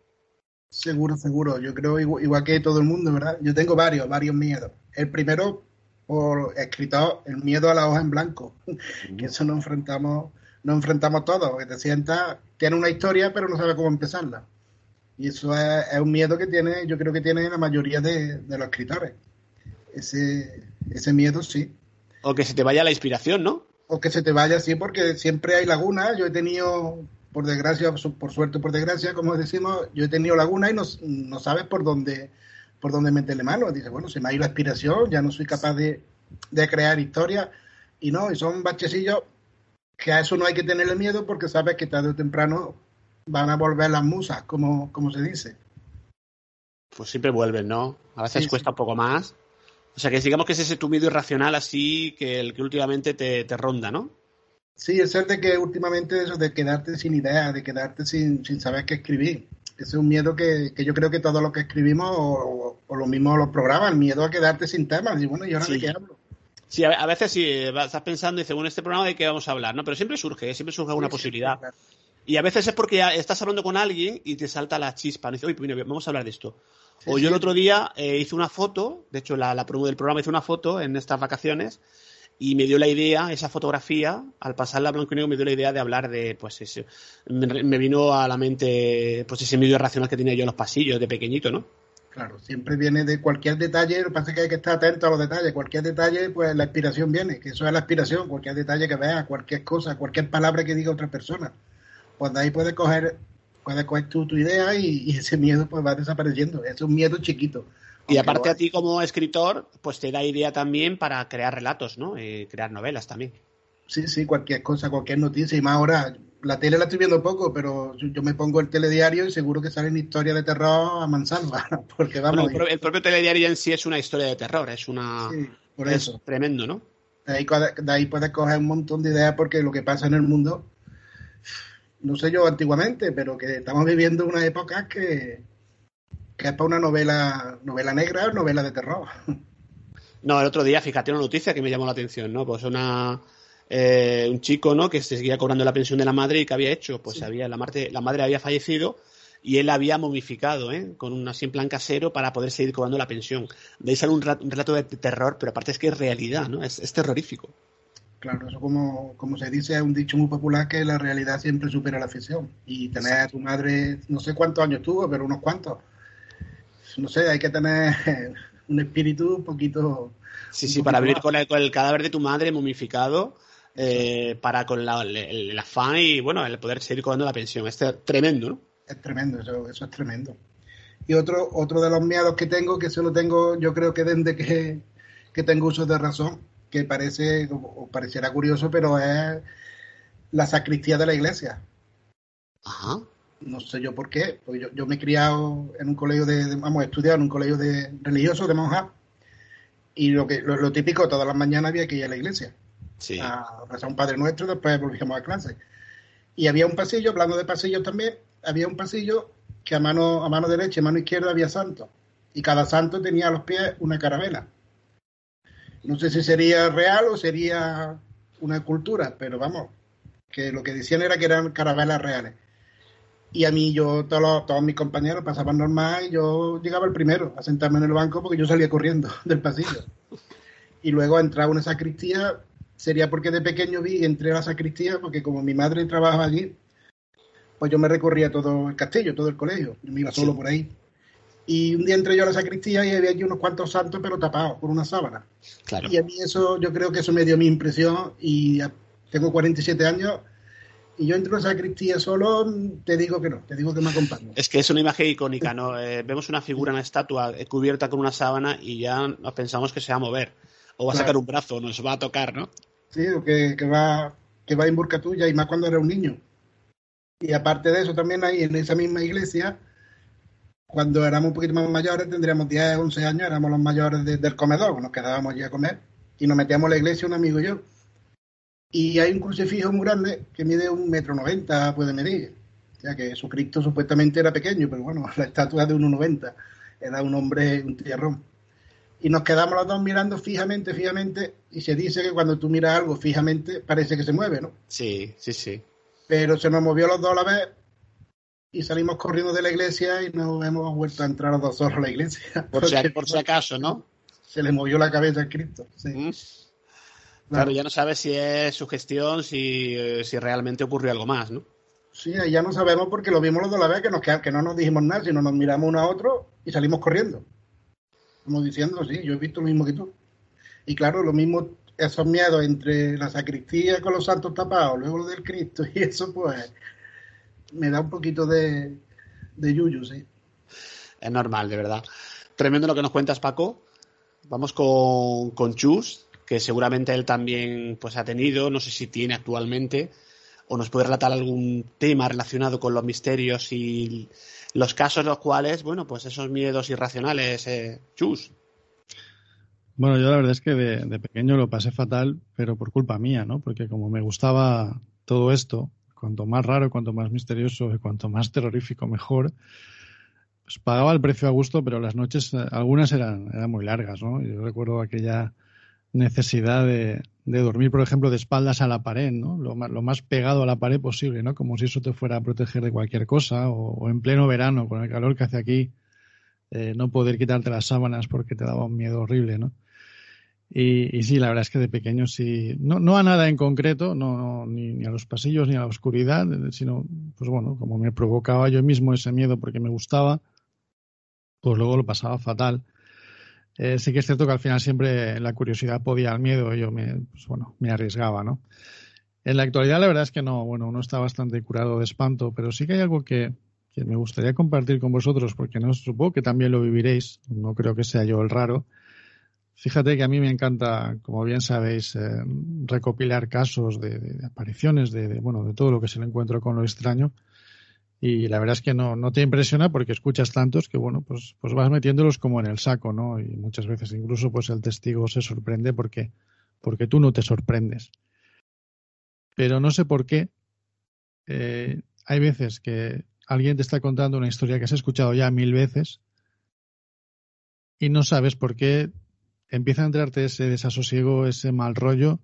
Seguro, seguro. Yo creo igual, igual que todo el mundo, ¿verdad? Yo tengo varios, varios miedos. El primero, por escritor, el miedo a la hoja en blanco. (laughs) que eso nos enfrentamos, nos enfrentamos todos, porque te sientas, tiene una historia, pero no sabes cómo empezarla. Y eso es, es un miedo que tiene, yo creo que tiene la mayoría de, de los escritores. Ese, ese miedo sí. O que se te vaya la inspiración, ¿no? O que se te vaya así, porque siempre hay lagunas. Yo he tenido, por desgracia, por suerte, por desgracia, como decimos, yo he tenido lagunas y no, no sabes por dónde, por dónde meterle mano. Dices, bueno, se me ha ido la inspiración, ya no soy capaz de, de crear historias. Y no, y son bachecillos que a eso no hay que tenerle miedo porque sabes que tarde o temprano van a volver las musas, como, como se dice. Pues siempre vuelven, ¿no? A veces Sí, cuesta un poco más. O sea, que digamos que es ese tu miedo irracional así que el que últimamente te, te ronda, ¿no? Sí, es el de que últimamente eso de quedarte sin idea, de quedarte sin, sin saber qué escribir. Ese es un miedo que, que yo creo que todos los que escribimos, o, o lo mismo los programas, el miedo a quedarte sin temas. Y bueno, ¿y ahora Sí. de qué hablo? Sí, a, veces sí, va- estás pensando y bueno, este programa de qué vamos a hablar, ¿no? Pero siempre surge, ¿eh? siempre surge alguna Sí, sí, posibilidad. claro. Y a veces es porque estás hablando con alguien y te salta la chispa. ¿no? Dices, oye, pues mira, vamos a hablar de esto. O yo el otro día eh, hice una foto, de hecho la, la promo del programa hizo una foto en estas vacaciones y me dio la idea, esa fotografía, al pasarla a blanco y negro me dio la idea de hablar de, pues ese, me, vino a la mente, pues ese medio irracional que tenía yo en los pasillos de pequeñito, ¿no? Claro, siempre viene de cualquier detalle, lo que pasa es que hay que estar atento a los detalles. Cualquier detalle, pues la inspiración viene, que eso es la inspiración, cualquier detalle que veas, cualquier cosa, cualquier palabra que diga otra persona. Pues de ahí puedes coger, puedes coger tu, tu idea y, y ese miedo pues va desapareciendo. Es un miedo chiquito. Y aparte a ti como escritor, pues te da idea también para crear relatos, ¿no? Eh, crear novelas también. Sí, sí, cualquier cosa, cualquier noticia. Y más ahora, la tele la estoy viendo poco, pero yo, me pongo el telediario y seguro que salen historias de terror a mansalva. (laughs) Porque Bueno, vamos, el, pro- el propio telediario en sí es una historia de terror, es una... sí, por es eso. tremendo, ¿no? De ahí, de ahí puedes coger un montón de ideas porque lo que pasa en el mundo, no sé yo antiguamente, pero que estamos viviendo una época que, que es para una novela, novela negra o novela de terror. No, el otro día, fíjate una noticia que me llamó la atención, ¿no? Pues una eh, un chico, ¿no? Que se seguía cobrando la pensión de la madre y que había hecho, pues Sí. había la madre, la madre había fallecido y él había momificado, ¿eh? Con un así en plan casero para poder seguir cobrando la pensión. De ahí sale un relato de terror, pero aparte es que es realidad, ¿no? Es, es terrorífico. Claro, eso como, como se dice, es un dicho muy popular que la realidad siempre supera la ficción. Y tener a tu madre, no sé cuántos años tuvo, pero unos cuantos. No sé, hay que tener (laughs) un espíritu un poquito... Sí, un sí, para vivir con el, con el cadáver de tu madre momificado, eh, para con la- el, el afán y, bueno, el poder seguir cobrando la pensión. Es tremendo, ¿no? Es tremendo, eso, eso es tremendo. Y otro, otro de los miedos que tengo, que solo tengo, yo creo que desde que, que tengo uso de razón, que parece, o pareciera curioso, pero es la sacristía de la iglesia. Ajá. No sé yo por qué, porque yo, yo me he criado en un colegio de, de- vamos, he estudiado en un colegio de religioso de monjas, y lo que lo, lo típico, todas las mañanas había que ir a la iglesia Sí. a rezar un Padre Nuestro y después volvíamos a clase. Y había un pasillo, hablando de pasillos también, había un pasillo que a mano, a mano derecha y mano izquierda había santos. Y cada santo tenía a los pies una carabela. No sé si sería real o sería una cultura, pero vamos, que lo que decían era que eran carabelas reales. Y a mí, yo, todos, todos mis compañeros pasaban normal y yo llegaba el primero a sentarme en el banco porque yo salía corriendo (laughs) del pasillo. Y luego entraba una sacristía, sería porque de pequeño vi, entré a la sacristía porque como mi madre trabajaba allí, pues yo me recorría todo el castillo, todo el colegio, yo me iba solo por ahí. Y un día entré yo a la sacristía y había allí unos cuantos santos, pero tapados por una sábana. Claro. Y a mí eso, yo creo que eso me dio mi impresión y tengo 47 años y yo entro la sacristía solo, te digo que no, te digo que me acompaño. Es que es una imagen icónica, ¿no? Eh, vemos una figura, una estatua eh, cubierta con una sábana y ya nos pensamos que se va a mover. O va a sacar un brazo, nos va a tocar, ¿no? Sí, o que, que va que va en busca tuya y más cuando era un niño. Y aparte de eso, también ahí en esa misma iglesia, cuando éramos un poquito más mayores, tendríamos 10, 11 años, éramos los mayores de- del comedor, nos quedábamos allí a comer y nos metíamos a la iglesia un amigo y yo. Y hay un crucifijo muy grande que mide un metro noventa, puede medir. O sea que Jesucristo supuestamente era pequeño, pero bueno, (laughs) la estatua es de 1,90. Era un hombre, un tierrón. Y nos quedamos los dos mirando fijamente, fijamente, y se dice que cuando tú miras algo fijamente parece que se mueve, ¿no? Sí, sí, sí. Pero se nos movió los dos a la vez y salimos corriendo de la iglesia y nos hemos vuelto a entrar los dos solos a la iglesia. Por si, (laughs) por si acaso, ¿no? Se le movió la cabeza a Cristo. sí. Mm. Claro, ya no sabes si es sugestión, si, eh, si realmente ocurrió algo más, ¿no? Sí, ya no sabemos porque lo vimos los dos la vez, que, nos, que no nos dijimos nada, sino nos miramos uno a otro y salimos corriendo. Como diciendo, sí, yo he visto lo mismo que tú. Y claro, lo mismo, esos miedos entre la sacristía con los santos tapados, luego lo del Cristo y eso, pues, me da un poquito de, de yuyu, sí. Es normal, de verdad. Tremendo lo que nos cuentas, Paco. Vamos con, con Chus, que seguramente él también pues, ha tenido, no sé si tiene actualmente, o nos puede relatar algún tema relacionado con los misterios y los casos en los cuales, bueno, pues esos miedos irracionales. Eh, Chus. Bueno, yo la verdad es que de, pequeño lo pasé fatal, pero por culpa mía, ¿no? Porque como me gustaba todo esto, cuanto más raro, cuanto más misterioso y cuanto más terrorífico, mejor, pues pagaba el precio a gusto, pero las noches, eh, algunas eran, eran muy largas, ¿no? Yo recuerdo aquella necesidad de, de dormir, por ejemplo, de espaldas a la pared, ¿no? Lo más, lo más pegado a la pared posible, ¿no? Como si eso te fuera a proteger de cualquier cosa, o, en pleno verano, con el calor que hace aquí, eh, no poder quitarte las sábanas porque te daba un miedo horrible, ¿no? Y, y sí, la verdad es que de pequeño sí, no, no a nada en concreto, no, no, ni, ni a los pasillos ni a la oscuridad, sino, pues bueno, como me provocaba yo mismo ese miedo porque me gustaba, pues luego lo pasaba fatal. Eh, sí que es cierto que al final siempre la curiosidad podía al miedo, yo me, pues bueno, me arriesgaba, ¿no? En la actualidad la verdad es que no, bueno, uno está bastante curado de espanto, pero sí que hay algo que, que me gustaría compartir con vosotros, porque no supongo que también lo viviréis, no creo que sea yo el raro. Fíjate que a mí me encanta, como bien sabéis, eh, recopilar casos de, apariciones, de, de, bueno, de todo lo que se le encuentro con lo extraño. Y la verdad es que no, no te impresiona porque escuchas tantos que, bueno, pues, pues vas metiéndolos como en el saco, ¿no? Y muchas veces incluso pues el testigo se sorprende porque, porque tú no te sorprendes. Pero no sé por qué. eh, hay veces que alguien te está contando una historia que has escuchado ya mil veces y no sabes por qué empieza a entrarte ese desasosiego, ese mal rollo,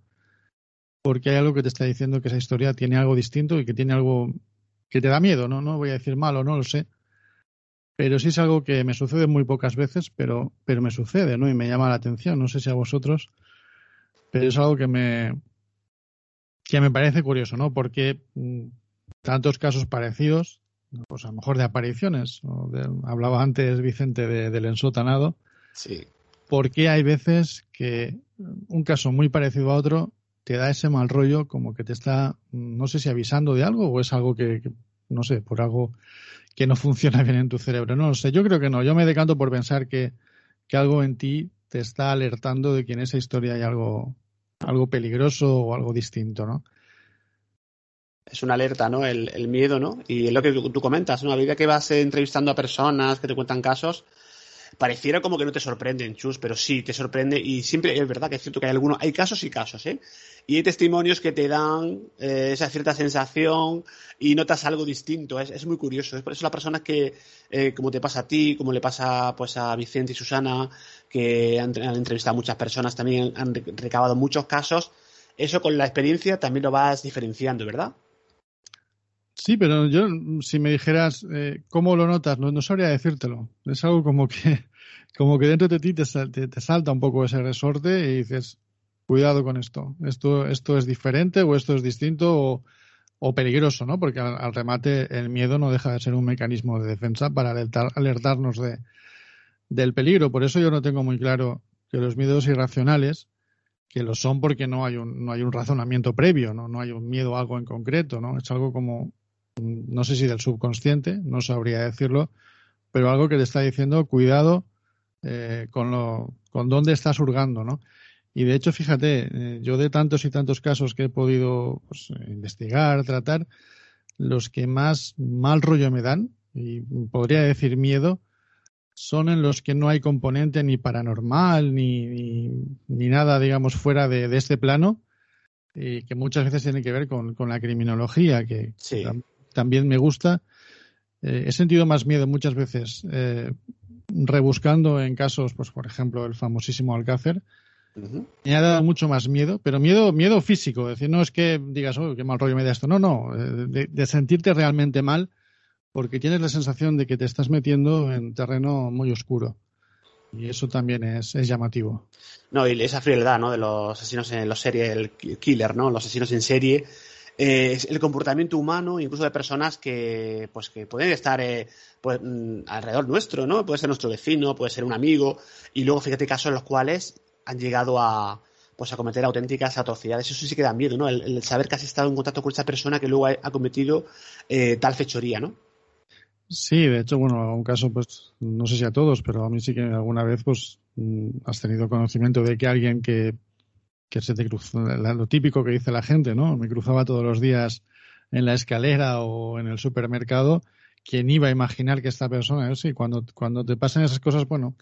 porque hay algo que te está diciendo que esa historia tiene algo distinto y que tiene algo que te da miedo, ¿no? No voy a decir malo, no lo sé. Pero sí es algo que me sucede muy pocas veces, pero, pero me sucede, ¿no? Y me llama la atención. No sé si a vosotros, pero es algo que me, que me parece curioso, ¿no? Porque mm, tantos casos parecidos, pues a lo mejor de apariciones, de- hablaba antes Vicente de- del ensotanado, Sí. porque hay veces que un caso muy parecido a otro te da ese mal rollo como que te está, no sé si avisando de algo o es algo que, no sé, por algo que no (laughs) funciona bien en tu cerebro. No lo sé, yo creo que no. Yo me decanto por pensar que, que algo en ti te está alertando de que en esa historia hay algo, algo peligroso o algo distinto, ¿no? Es una alerta, ¿no? El, miedo, ¿no? Y es lo que tú, tú comentas, ¿no? A medida que vas eh, entrevistando a personas que te cuentan casos, pareciera como que no te sorprenden, Chus, pero sí te sorprende y siempre es verdad que es cierto que hay algunos, hay casos y casos, ¿eh? Y hay testimonios que te dan eh, esa cierta sensación y notas algo distinto, es, muy curioso. Es por eso las personas que, eh, como te pasa a ti, como le pasa pues a Vicente y Susana, que han, han entrevistado a muchas personas, también han recabado muchos casos, eso con la experiencia también lo vas diferenciando, ¿verdad? Sí, pero yo, si me dijeras eh, cómo lo notas, no, no, sabría decírtelo. Es algo como que, (laughs) como que dentro de ti te, te, te, salta un poco ese resorte y dices, cuidado con esto. Esto, esto es diferente o esto es distinto o, o peligroso, ¿no? Porque al, remate el miedo no deja de ser un mecanismo de defensa para alertar, alertarnos de, del peligro. Por eso yo no tengo muy claro que los miedos irracionales que lo son porque no hay un, no hay un razonamiento previo, ¿no? no hay un miedo a algo en concreto, ¿no? Es algo como, no sé si del subconsciente, no sabría decirlo, pero algo que te está diciendo cuidado eh, con, lo, con dónde estás hurgando, ¿no? Y de hecho, fíjate, eh, yo de tantos y tantos casos que he podido pues, investigar, tratar, los que más mal rollo me dan, y podría decir miedo, son en los que no hay componente ni paranormal ni, ni, ni nada, digamos, fuera de, de, este plano, y que muchas veces tiene que ver con, con la criminología, que sí. También me gusta. Eh, he sentido más miedo muchas veces eh, rebuscando en casos, pues por ejemplo, el famosísimo Alcácer. Uh -huh. Me ha dado mucho más miedo, pero miedo, miedo físico. Es decir, no es que digas, oh, qué mal rollo me da esto. No, no, eh, de, de sentirte realmente mal porque tienes la sensación de que te estás metiendo en terreno muy oscuro. Y eso también es, es llamativo. No, y esa frialdad, ¿no? De los asesinos en los el killer, ¿no? Los asesinos en serie. Eh, el comportamiento humano, incluso de personas que, pues, que pueden estar eh, pues, alrededor nuestro, ¿no? Puede ser nuestro vecino, puede ser un amigo. Y luego, fíjate casos en los cuales han llegado a, pues a cometer auténticas atrocidades. Eso sí que da miedo, ¿no? El, saber que has estado en contacto con esa persona que luego ha, ha cometido eh, tal fechoría, ¿no? Sí, de hecho, bueno, un caso, pues, no sé si a todos, pero a mí sí que alguna vez, pues, mm, has tenido conocimiento de que alguien que, que se te cruzó, lo típico que dice la gente, ¿no? Me cruzaba todos los días en la escalera o en el supermercado, ¿quién iba a imaginar que esta persona, ¿no? sí, cuando, cuando te pasan esas cosas, bueno,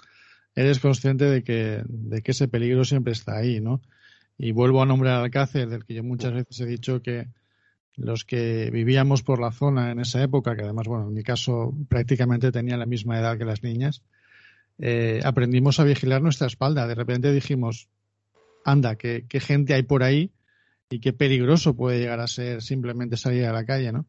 eres consciente de que, de que ese peligro siempre está ahí, ¿no? Y vuelvo a nombrar al Alcácer, del que yo muchas veces he dicho que, los que vivíamos por la zona en esa época, que además, bueno, en mi caso prácticamente tenía la misma edad que las niñas, eh, aprendimos a vigilar nuestra espalda. De repente dijimos, anda, ¿qué, qué, gente hay por ahí y qué peligroso puede llegar a ser simplemente salir a la calle, ¿no?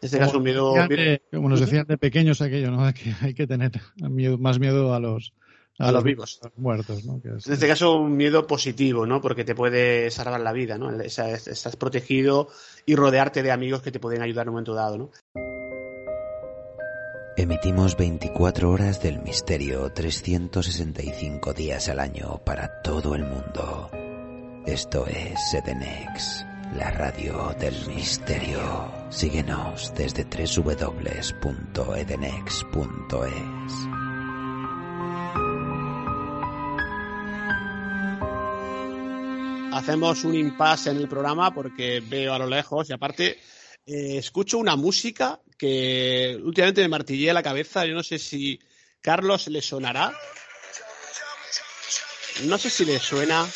En este caso, un miedo. De, como nos decían de pequeños aquello, ¿no? (laughs) Que hay que tener miedo, más miedo a los, a, a los, vivos. A los muertos, ¿no? Que es, en este caso, un miedo positivo, ¿no? Porque te puede salvar la vida, ¿no? Estás protegido y rodearte de amigos que te pueden ayudar en un momento dado, ¿no? Emitimos 24 horas del misterio 365 días al año para todo el mundo. Esto es Edenex, la radio del misterio. Síguenos desde www.edenex.es. hacemos un impasse en el programa porque veo a lo lejos y aparte eh, escucho una música que últimamente me martillé la cabeza. Yo no sé si Carlos le sonará. No sé si le suena.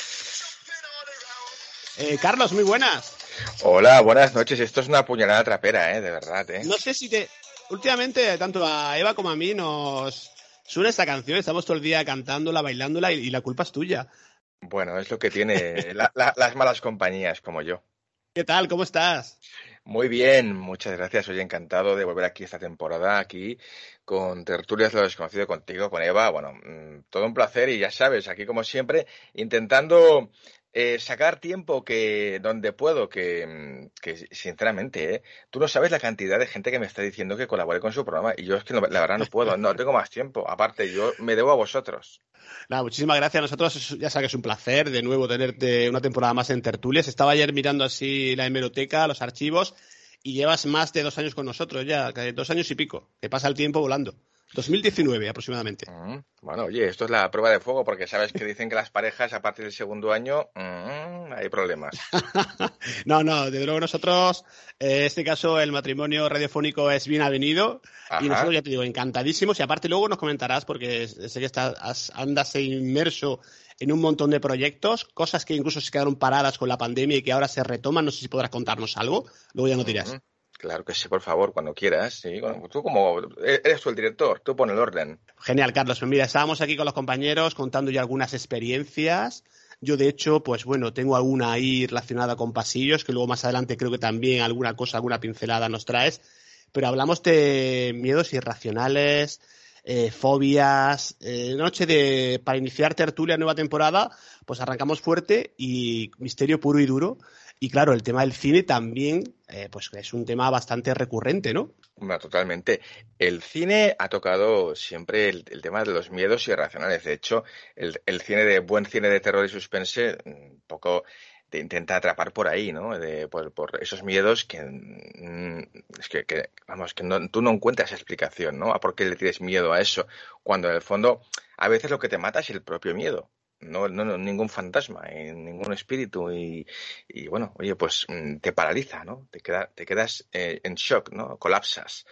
Eh, Carlos, muy buenas. Hola, buenas noches. Esto es una puñalada trapera, ¿eh? De verdad, ¿eh? No sé si te... Últimamente, tanto a Eva como a mí nos suena esta canción. Estamos todo el día cantándola, bailándola y, y la culpa es tuya. Bueno, es lo que tiene la, la, las malas compañías como yo. ¿Qué tal? ¿Cómo estás? Muy bien, muchas gracias. Soy encantado de volver aquí esta temporada, aquí con Tertulias lo desconocido contigo, con Eva. Bueno, mmm, todo un placer y ya sabes, aquí como siempre, intentando eh, sacar tiempo que donde puedo, que, que sinceramente, ¿eh? tú no sabes la cantidad de gente que me está diciendo que colabore con su programa y yo es que no, la verdad no puedo, no tengo más tiempo. Aparte, yo me debo a vosotros. Nada, muchísimas gracias a nosotros. Ya sabes que es un placer de nuevo tenerte una temporada más en Tertulias. Estaba ayer mirando así la hemeroteca, los archivos, y llevas más de dos años con nosotros ya, dos años y pico, que pasa el tiempo volando. 2019 aproximadamente. Mm, bueno, oye, esto es la prueba de fuego porque sabes que dicen que las parejas a partir del segundo año mm, hay problemas. (laughs) no, no, desde luego nosotros, eh, en este caso el matrimonio radiofónico es bien avenido y nosotros ya te digo, encantadísimos y aparte luego nos comentarás porque sé que estás, andas inmerso en un montón de proyectos, cosas que incluso se quedaron paradas con la pandemia y que ahora se retoman, no sé si podrás contarnos algo, luego ya no dirás. Claro que sí, por favor, cuando quieras. Sí. tú como eres tú el director, tú pon el orden. Genial, Carlos. Pues mira, estábamos aquí con los compañeros contando ya algunas experiencias. Yo, de hecho, pues bueno, tengo alguna ahí relacionada con pasillos, que luego más adelante creo que también alguna cosa, alguna pincelada nos traes. Pero hablamos de miedos irracionales, eh, fobias. Eh, noche de, para iniciar tertulia nueva temporada, pues arrancamos fuerte y misterio puro y duro. Y claro, el tema del cine también, eh, pues es un tema bastante recurrente, ¿no? Totalmente. El cine ha tocado siempre el, tema de los miedos irracionales. De hecho, el, cine de buen cine de terror y suspense, un poco te intenta atrapar por ahí, ¿no? De, por, esos miedos que, mm, es que, vamos, que tú no encuentras explicación, ¿no? A por qué le tienes miedo a eso, cuando en el fondo a veces lo que te mata es el propio miedo no, no, ningún fantasma, eh, ningún espíritu y, y, bueno, oye, pues mm, te paraliza, ¿no? Te, queda, te quedas eh, en shock, ¿no? Colapsas.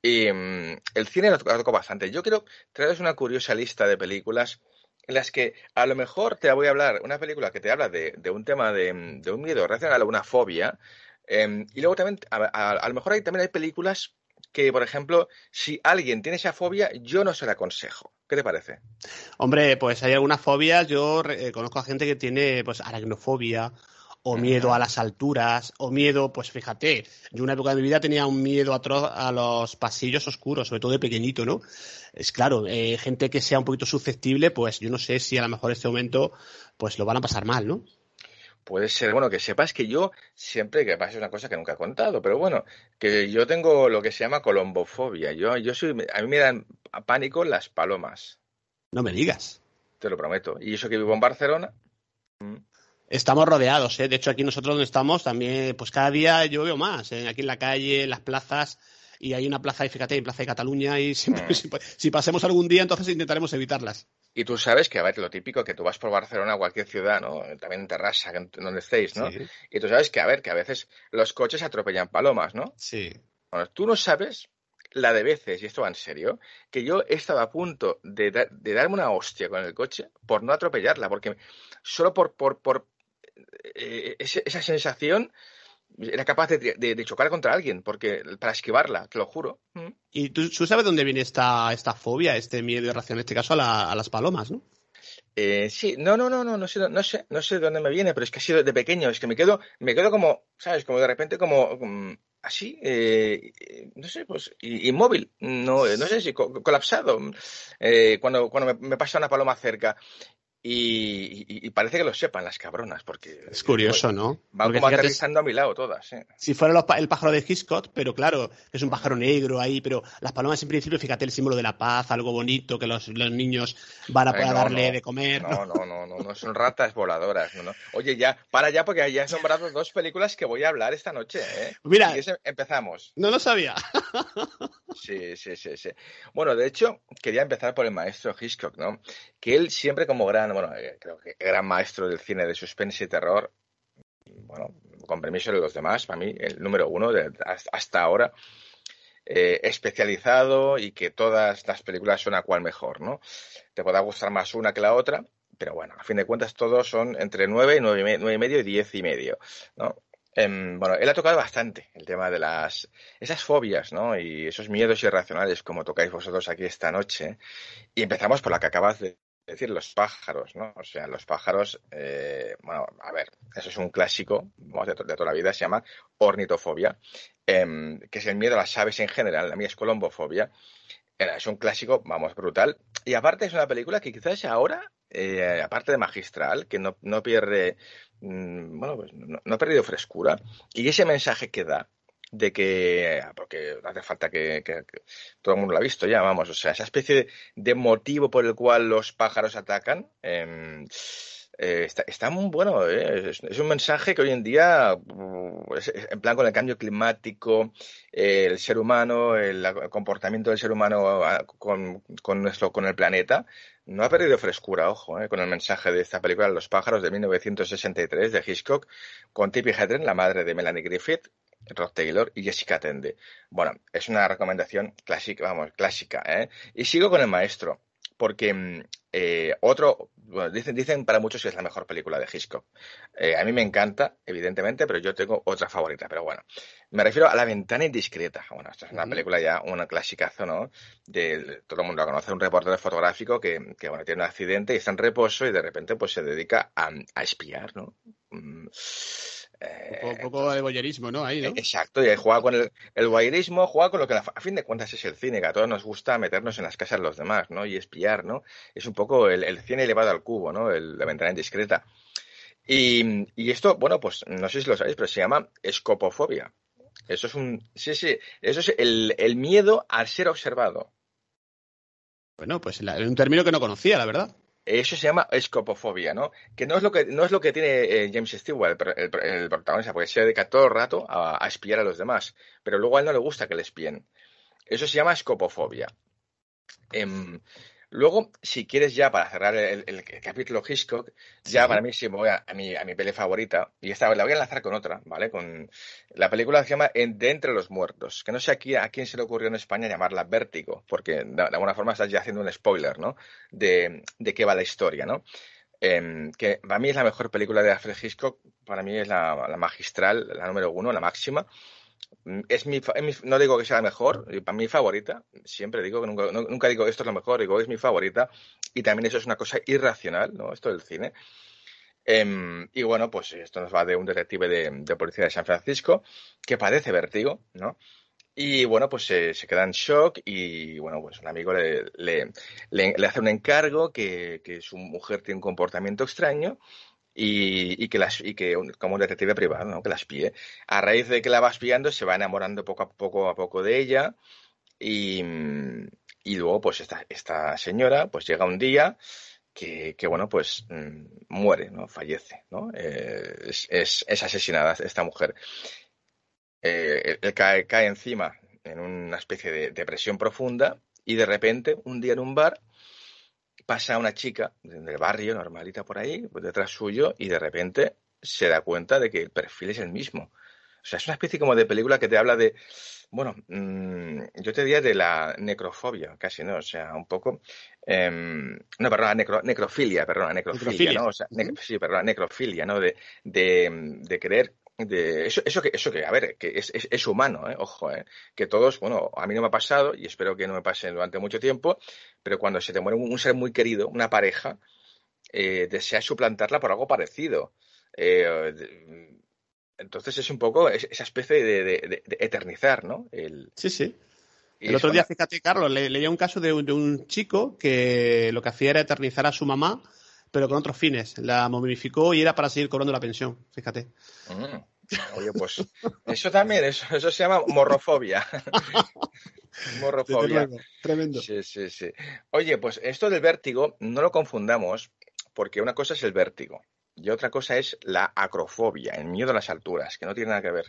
Y mm, el cine lo tocado bastante. Yo quiero traeros una curiosa lista de películas en las que a lo mejor te voy a hablar, una película que te habla de, de un tema de, de, un miedo racional o una fobia, em, y luego también, a, a, lo mejor hay, también hay películas que, por ejemplo, si alguien tiene esa fobia, yo no se la aconsejo. ¿Qué te parece? Hombre, pues hay algunas fobias. Yo eh, conozco a gente que tiene pues aracnofobia o miedo a las alturas, o miedo, pues fíjate, yo una época de mi vida tenía un miedo atroz a los pasillos oscuros, sobre todo de pequeñito, ¿no? Es claro, eh, gente que sea un poquito susceptible, pues yo no sé si a lo mejor en este momento, pues lo van a pasar mal, ¿no? Puede ser, bueno, que sepas que yo siempre, que pasa una cosa que nunca he contado, pero bueno, que yo tengo lo que se llama colombofobia. Yo, yo soy, a mí me dan pánico las palomas. No me digas. Te lo prometo. Y eso que vivo en Barcelona. Mm. Estamos rodeados, ¿eh? De hecho, aquí nosotros donde estamos también, pues cada día yo veo más, ¿eh? aquí en la calle, en las plazas, y hay una plaza, y fíjate, en Plaza de Cataluña, y (laughs) siempre, mm. si pasemos algún día, entonces intentaremos evitarlas. Y tú sabes que, a ver, lo típico, que tú vas por Barcelona o cualquier ciudad, ¿no? También en Terrassa, donde estéis, ¿no? Y tú sabes que, a ver, que a veces los coches atropellan palomas, ¿no? Sí. Bueno, tú no sabes la de veces, y esto va en serio, que yo he estado a punto de, darme una hostia con el coche por no atropellarla, porque solo por, por, por eh, esa sensación era capaz de, chocar contra alguien, porque para esquivarla, te lo juro. Mm. ¿Y tú, sabes dónde viene esta, esta fobia, este miedo de reacción, en este caso a, las palomas, no? Eh, sí, no, no, no, no, no sé, no sé, no sé de dónde me viene, pero es que ha sido de pequeño, es que me quedo, me quedo como, ¿sabes? Como de repente como, así, eh, no sé, pues inmóvil, no, no sé si colapsado, eh, cuando, cuando me, me, pasa una paloma cerca. Y, parece que lo sepan las cabronas, porque... Es curioso, ¿no? Van como aterrizando a mi lado todas. ¿eh? Si fuera el pájaro de Hitchcock, pero claro, es un pájaro negro ahí, pero las palomas en principio, fíjate, el símbolo de la paz, algo bonito que los, niños van a poder darle de comer. No, no, no, no, no, son ratas voladoras. No, no. Oye, ya, para ya, porque ya has nombrado dos películas que voy a hablar esta noche. ¿eh? Mira, empezamos. No lo sabía. sí, sí, sí, sí. Bueno, de hecho, quería empezar por el maestro Hitchcock, ¿no? Que él siempre como gran bueno, eh, creo que gran maestro del cine de suspense y terror, bueno, con permiso de los demás, para mí el número uno hasta ahora, eh, especializado y que todas las películas son a cual mejor, ¿no? Te podrá gustar más una que la otra, pero bueno, a fin de cuentas todos son entre nueve, nueve, nueve y medio y diez y medio, ¿no? Em, bueno, él ha tocado bastante el tema de las esas fobias, ¿no? Y esos miedos irracionales como tocáis vosotros aquí esta noche. Y empezamos por la que acabas de es decir, los pájaros, ¿no? O sea, los pájaros, eh, bueno, a ver, eso es un clásico de, toda la vida, se llama ornitofobia, em, que es el miedo a las aves en general, la mía es colombofobia. Es un clásico, vamos, brutal. Y aparte es una película que quizás ahora, eh, aparte de magistral, que no, pierde, mm, bueno, pues no, no ha perdido frescura, y ese mensaje que da, de que, porque hace falta que, todo el mundo lo ha visto ya, vamos, o sea, esa especie de, motivo por el cual los pájaros atacan, em, eh, está, está, muy bueno. ¿eh? Es, un mensaje que hoy en día, uh, en plan con el cambio climático, el ser humano, el, el, comportamiento del ser humano ah, con, con, nuestro, con el planeta, no ha perdido frescura, ojo, ¿eh? con el mensaje de esta película Los pájaros de 1963 de Hitchcock, con Tippi Hedren, la madre de Melanie Griffith, Rod Taylor y Jessica Tende. Bueno, es una recomendación clásica, vamos, clásica, ¿eh? Y sigo con el maestro, porque eh, otro, bueno, dicen, dicen para muchos que es la mejor película de Hitchcock. Eh, a mí me encanta, evidentemente, pero yo tengo otra favorita. Pero bueno, me refiero a La ventana indiscreta. Bueno, esta es una película ya, una clasicazo, ¿no? De, todo el mundo la conoce, un reportero fotográfico que, que, bueno, tiene un accidente y está en reposo y de repente pues se dedica a, a espiar, ¿no? Mm, un poco, de boyerismo, ¿no? Ahí, ¿no? Exacto, y juega con el, el boyerismo, juega con lo que a fin de cuentas es el cine, que a todos nos gusta meternos en las casas de los demás, ¿no? Y espiar, ¿no? Es un poco el, el cine elevado al cubo, ¿no? El, la ventana indiscreta. Y, y, esto, bueno, pues no sé si lo sabéis, pero se llama escopofobia. Eso es un. Sí, sí. Eso es el, el miedo al ser observado. Bueno, pues es un término que no conocía, la verdad. Eso se llama escopofobia, ¿no? Que no es lo que, no es lo que tiene eh, James Stewart, el, el, el, protagonista, porque se dedica todo el rato a, a, espiar a los demás. Pero luego a él no le gusta que le espíen. Eso se llama escopofobia. Eh, Luego, si quieres ya para cerrar el, capítulo Hitchcock, sí. ya para mí sí me voy a, a, mi, a mi peli favorita, y esta la voy a enlazar con otra, ¿vale? Con la película que se llama De Entre los Muertos, que no sé aquí a quién se le ocurrió en España llamarla Vértigo, porque de, de alguna forma estás ya haciendo un spoiler, ¿no? De, de qué va la historia, ¿no? Eh, que para mí es la mejor película de Alfred Hitchcock, para mí es la, la magistral, la número uno, la máxima. Es mi, es no digo que sea la mejor, para mi favorita, siempre digo que nunca, nunca digo esto es lo mejor, digo es mi favorita, y también eso es una cosa irracional, ¿no? Esto del cine. Eh, y bueno, pues esto nos va de un detective de, policía de San Francisco que padece vértigo, ¿no? Y bueno, pues se, queda en shock y bueno, pues un amigo le, le, le, le hace un encargo que, que su mujer tiene un comportamiento extraño y, que las, y que como un detective privado, ¿no? que la espíe. A raíz de que la va espiando, se va enamorando poco a poco a poco de ella y, y luego pues esta, esta señora pues llega un día que, que bueno pues mmm, muere, ¿no? fallece, ¿no? Eh, es, es, es, asesinada esta mujer. Eh, él cae, cae encima en una especie de depresión profunda y de repente un día en un bar pasa una chica del barrio, normalita por ahí, pues detrás suyo, y de repente se da cuenta de que el perfil es el mismo. O sea, es una especie como de película que te habla de, bueno, mmm, yo te diría de la necrofobia, casi, ¿no? O sea, un poco, eh, no, perdón, necro, necrofilia, perdón, necrofilia, necrofilia, ¿no? O sea, ne sí, perdón, necrofilia, ¿no? De, de, de querer de eso, eso que, eso que, a ver, que es, es, es humano, ¿eh? ojo, ¿eh? que todos, bueno, a mí no me ha pasado y espero que no me pase durante mucho tiempo, pero cuando se te muere un, un ser muy querido, una pareja, eh, deseas suplantarla por algo parecido. Eh, de, entonces es un poco esa especie de, de, de eternizar, ¿no? El, sí, sí. El otro día, fíjate, Carlos, le, leía un caso de un, de un chico que lo que hacía era eternizar a su mamá pero con otros fines. La momificó y era para seguir cobrando la pensión, fíjate. Mm. Oye, pues eso también, eso, eso se llama morrofobia. (laughs) morrofobia. Tremendo. Sí, sí, sí. Oye, pues esto del vértigo no lo confundamos porque una cosa es el vértigo y otra cosa es la acrofobia, el miedo a las alturas, que no tiene nada que ver.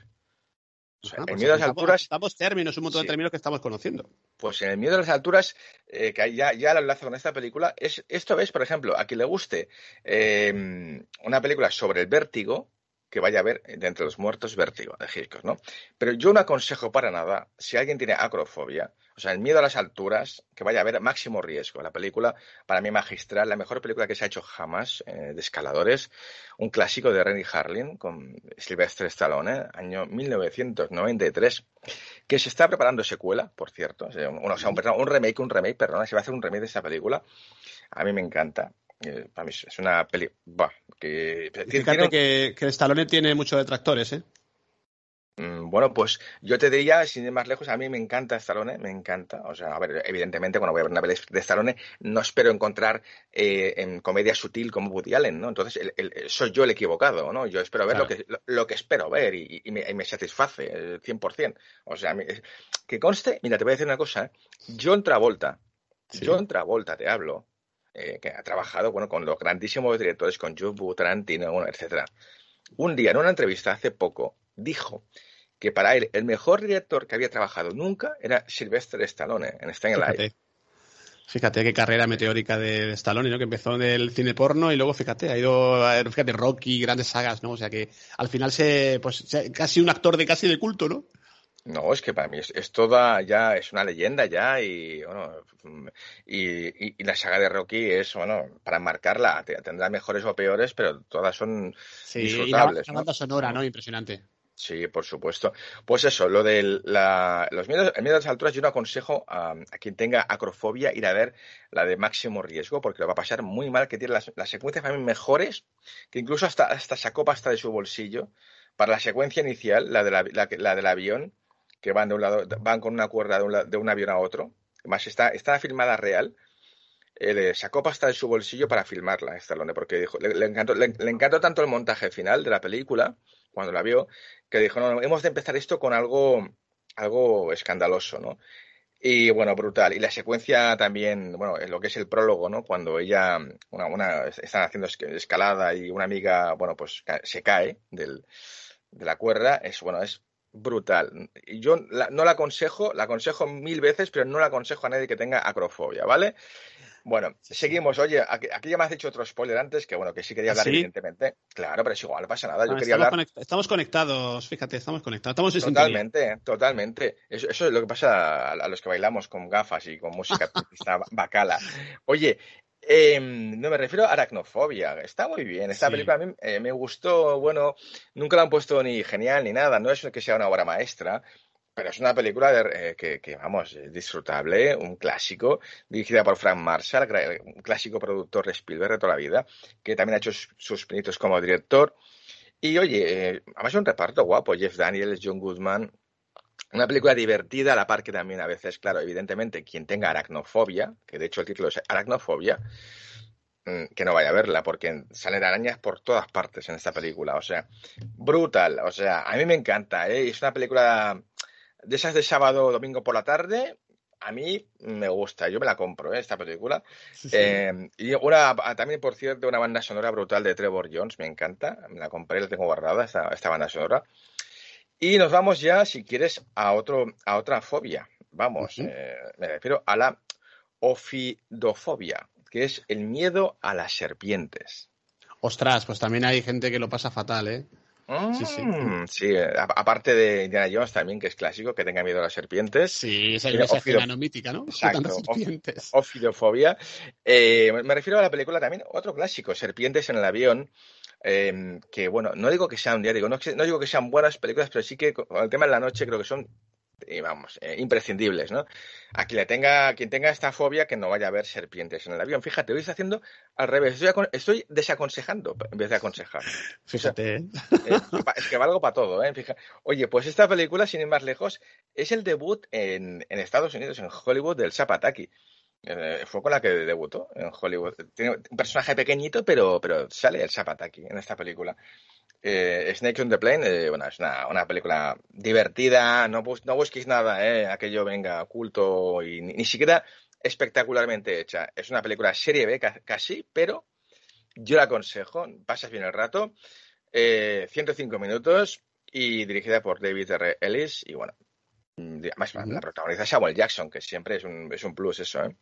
O sea, ah, pues el miedo a las alturas. Estamos términos, un montón sí. de términos que estamos conociendo. Pues en el miedo a las alturas, eh, que ya, ya lo enlazo con esta película, es esto ves, por ejemplo, a quien le guste eh, una película sobre el vértigo, que vaya a ver de entre los muertos vértigo de Hitchcock, ¿no? Pero yo no aconsejo para nada, si alguien tiene acrofobia, o sea, el miedo a las alturas, que vaya a ver máximo riesgo. La película, para mí magistral, la mejor película que se ha hecho jamás eh, de escaladores, un clásico de Renny Harlin con Sylvester Stallone, año 1993, que se está preparando secuela, por cierto, o sea, un, un, un remake, un remake, perdona, se va a hacer un remake de esa película. A mí me encanta. Eh, para mí es una peli. Bah, que, Fíjate que, que Stallone tiene muchos detractores, ¿eh? Mm, bueno, pues yo te diría, sin ir más lejos, a mí me encanta Stallone, me encanta. O sea, a ver, evidentemente, cuando voy a ver una peli de Stallone, no espero encontrar eh, en comedia sutil como Woody Allen, ¿no? Entonces, el, el, soy yo el equivocado, ¿no? Yo espero ver claro. lo, que, lo, lo, que espero ver y, y, me, y me, satisface, el 100%. O sea, que conste, mira, te voy a decir una cosa, ¿eh? John Travolta, sí. John Travolta, te hablo, eh, que ha trabajado bueno, con los grandísimos directores, con Joe Tarantino, bueno, etcétera. Un día, en una entrevista hace poco, dijo que para él el mejor director que había trabajado nunca era Sylvester Stallone en Staying Alive. Fíjate qué carrera meteórica de, Stallone, ¿no? Que empezó en el cine porno y luego, fíjate, ha ido, fíjate, Rocky, grandes sagas, ¿no? O sea que al final se, pues, casi un actor de casi de culto, ¿no? No, es que para mí es, toda ya, es una leyenda ya y, bueno, y, la saga de Rocky es, bueno, para marcarla, tendrá mejores o peores, pero todas son sí, disfrutables. Y la, banda sonora, ¿no? Impresionante. Sí, por supuesto. Pues eso, lo de los miedos, el miedo a las alturas, yo no aconsejo a, quien tenga acrofobia ir a ver la de máximo riesgo, porque lo va a pasar muy mal, que tiene las, secuencias para mí mejores, que incluso hasta, hasta sacó pasta de su bolsillo. Para la secuencia inicial, la, de la, la, del avión, que van de un lado, van con una cuerda de un, avión a otro, más está, está filmada real, eh, sacó pasta de su bolsillo para filmarla, Stallone, porque dijo, le, encantó, le, encantó tanto el montaje final de la película, cuando la vio, que dijo, no, hemos de empezar esto con algo, algo escandaloso, ¿no? Y bueno, brutal. Y la secuencia también, bueno, lo que es el prólogo, ¿no? Cuando ella, una, una están haciendo escalada y una amiga, bueno, pues se cae del, de la cuerda, es, bueno, es brutal. Yo no la aconsejo, la aconsejo mil veces, pero no la aconsejo a nadie que tenga acrofobia, ¿vale? Bueno, seguimos. Oye, aquí, ya me has dicho otro spoiler antes, que bueno, que sí quería hablar, evidentemente. Claro, pero es igual, no pasa nada. Yo quería estamos, estamos conectados, fíjate, estamos conectados. Estamos totalmente, totalmente. Eso, es lo que pasa a, los que bailamos con gafas y con música (laughs) bacala. Oye, em, no me refiero a aracnofobia. Está muy bien. Esta película a mí eh, me gustó. Bueno, nunca la han puesto ni genial ni nada. No es que sea una obra maestra, pero es una película eh, que, vamos, disfrutable, un clásico, dirigida por Frank Marshall, un clásico productor de Spielberg de toda la vida, que también ha hecho sus pinitos como director. Y oye, eh, además es un reparto guapo, Jeff Daniels, John Goodman, una película divertida, a la par que también a veces, claro, evidentemente, quien tenga aracnofobia, que de hecho el título es Aracnofobia, mm, que no vaya a verla, porque salen arañas por todas partes en esta película. O sea, brutal. O sea, a mí me encanta, ¿eh? Es una película de esas de sábado o domingo por la tarde, a mí me gusta, yo me la compro, ¿eh? esta película. Eh, y una, también, por cierto, una banda sonora brutal de Trevor Jones, me encanta, me la compré, la tengo guardada, esta, esta banda sonora. Y nos vamos ya, si quieres, a, otro, a otra fobia. Vamos, eh, me refiero a la ofidofobia, que es el miedo a las serpientes. Ostras, pues también hay gente que lo pasa fatal, ¿eh? sí, sí. Mm, sí, eh, aparte de Indiana Jones también, que es clásico, que tenga miedo a las serpientes. Sí, esa es esa mítica, ¿no? Exacto, ofidofobia. Eh, me refiero a la película también, otro clásico, Serpientes en el avión, em, que bueno, no digo que sean, ya digo, no, no, digo que sean buenas películas, pero sí que con el tema de la noche creo que son y vamos, eh, imprescindibles, ¿no? A quien, le tenga, quien tenga esta fobia que no vaya a ver serpientes en el avión. Fíjate, hoy está haciendo al revés. Estoy, desaconsejando en vez de aconsejar. Fíjate. ¿eh? es que valgo para todo, ¿eh? Oye, pues esta película, sin ir más lejos, es el debut en, en Estados Unidos, en Hollywood, del Zapataki. Eh, fue con la que debutó en Hollywood. Tiene un personaje pequeñito, pero, pero sale el Zapataki en esta película. Eh, Snake on the Plane, eh, bueno, es una, película divertida, no, no busquéis nada, eh, aquello venga oculto y ni, siquiera espectacularmente hecha. Es una película serie B casi, pero yo la aconsejo, pasas bien el rato, 105 minutos y dirigida por David R. Ellis y bueno, además la protagoniza Samuel Jackson, que siempre es un, es un plus eso, ¿eh?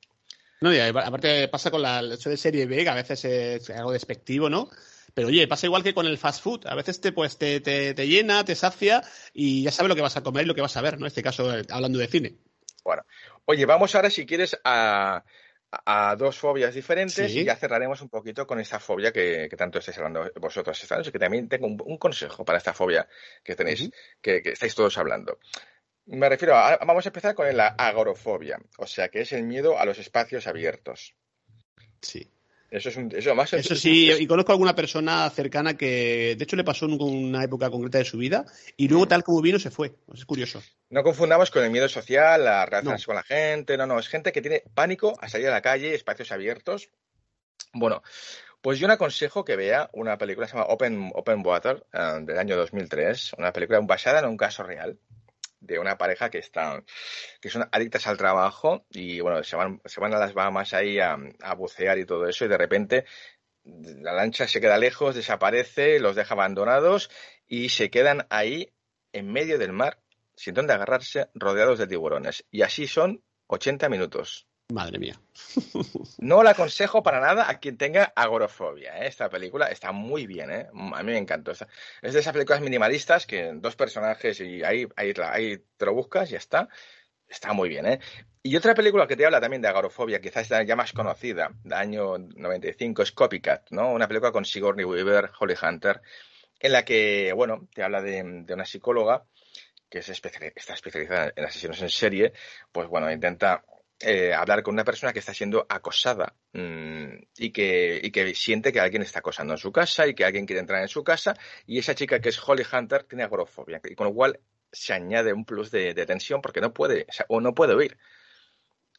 No, y aparte pasa con la, el hecho de serie B, que a veces es algo despectivo, ¿no? Pero oye, pasa igual que con el fast food. A veces te, pues, te, te, llena, te sacia y ya sabes lo que vas a comer y lo que vas a ver, ¿no? En este caso, eh, hablando de cine. Bueno, oye, vamos ahora, si quieres, a, a dos fobias diferentes y ya cerraremos un poquito con esta fobia que, tanto estáis hablando vosotros esta que también tengo un, consejo para esta fobia que tenéis, que, estáis todos hablando. Me refiero a, vamos a empezar con la agorofobia, o sea, que es el miedo a los espacios abiertos. Sí. Eso es un, eso más Eso sí, y conozco a alguna persona cercana que, de hecho, le pasó en una época concreta de su vida y luego, tal como vino, se fue. Es curioso. No confundamos con el miedo social, las relaciones con la gente. No, no, es gente que tiene pánico a salir a la calle, espacios abiertos. Bueno, pues yo le aconsejo que vea una película que se llama Open, Open Water, eh, del año 2003, una película basada en un caso real. De una pareja que están, que son adictas al trabajo y bueno, se van, se van a las Bahamas ahí a, a bucear y todo eso y de repente la lancha se queda lejos, desaparece, los deja abandonados y se quedan ahí en medio del mar, sin donde agarrarse, rodeados de tiburones. Y así son 80 minutos. Madre mía. (laughs) No la aconsejo para nada a quien tenga agorofobia. ¿eh? Esta película está muy bien, ¿eh? a mí me encantó. Es de esas películas minimalistas que dos personajes y ahí, ahí, ahí te lo buscas y ya está. Está muy bien, ¿eh? Y otra película que te habla también de agorofobia, quizás ya más conocida, del año 95, es Copycat, ¿no? Una película con Sigourney Weaver, Holly Hunter, en la que, bueno, te habla de, una psicóloga que es está especializada en asesinos en serie, pues bueno, intenta eh, hablar con una persona que está siendo acosada mmm, y, que, y que siente que alguien está acosando en su casa y que alguien quiere entrar en su casa y esa chica que es Holly Hunter tiene agorofobia y con lo cual se añade un plus de, tensión porque no puede o no puede oír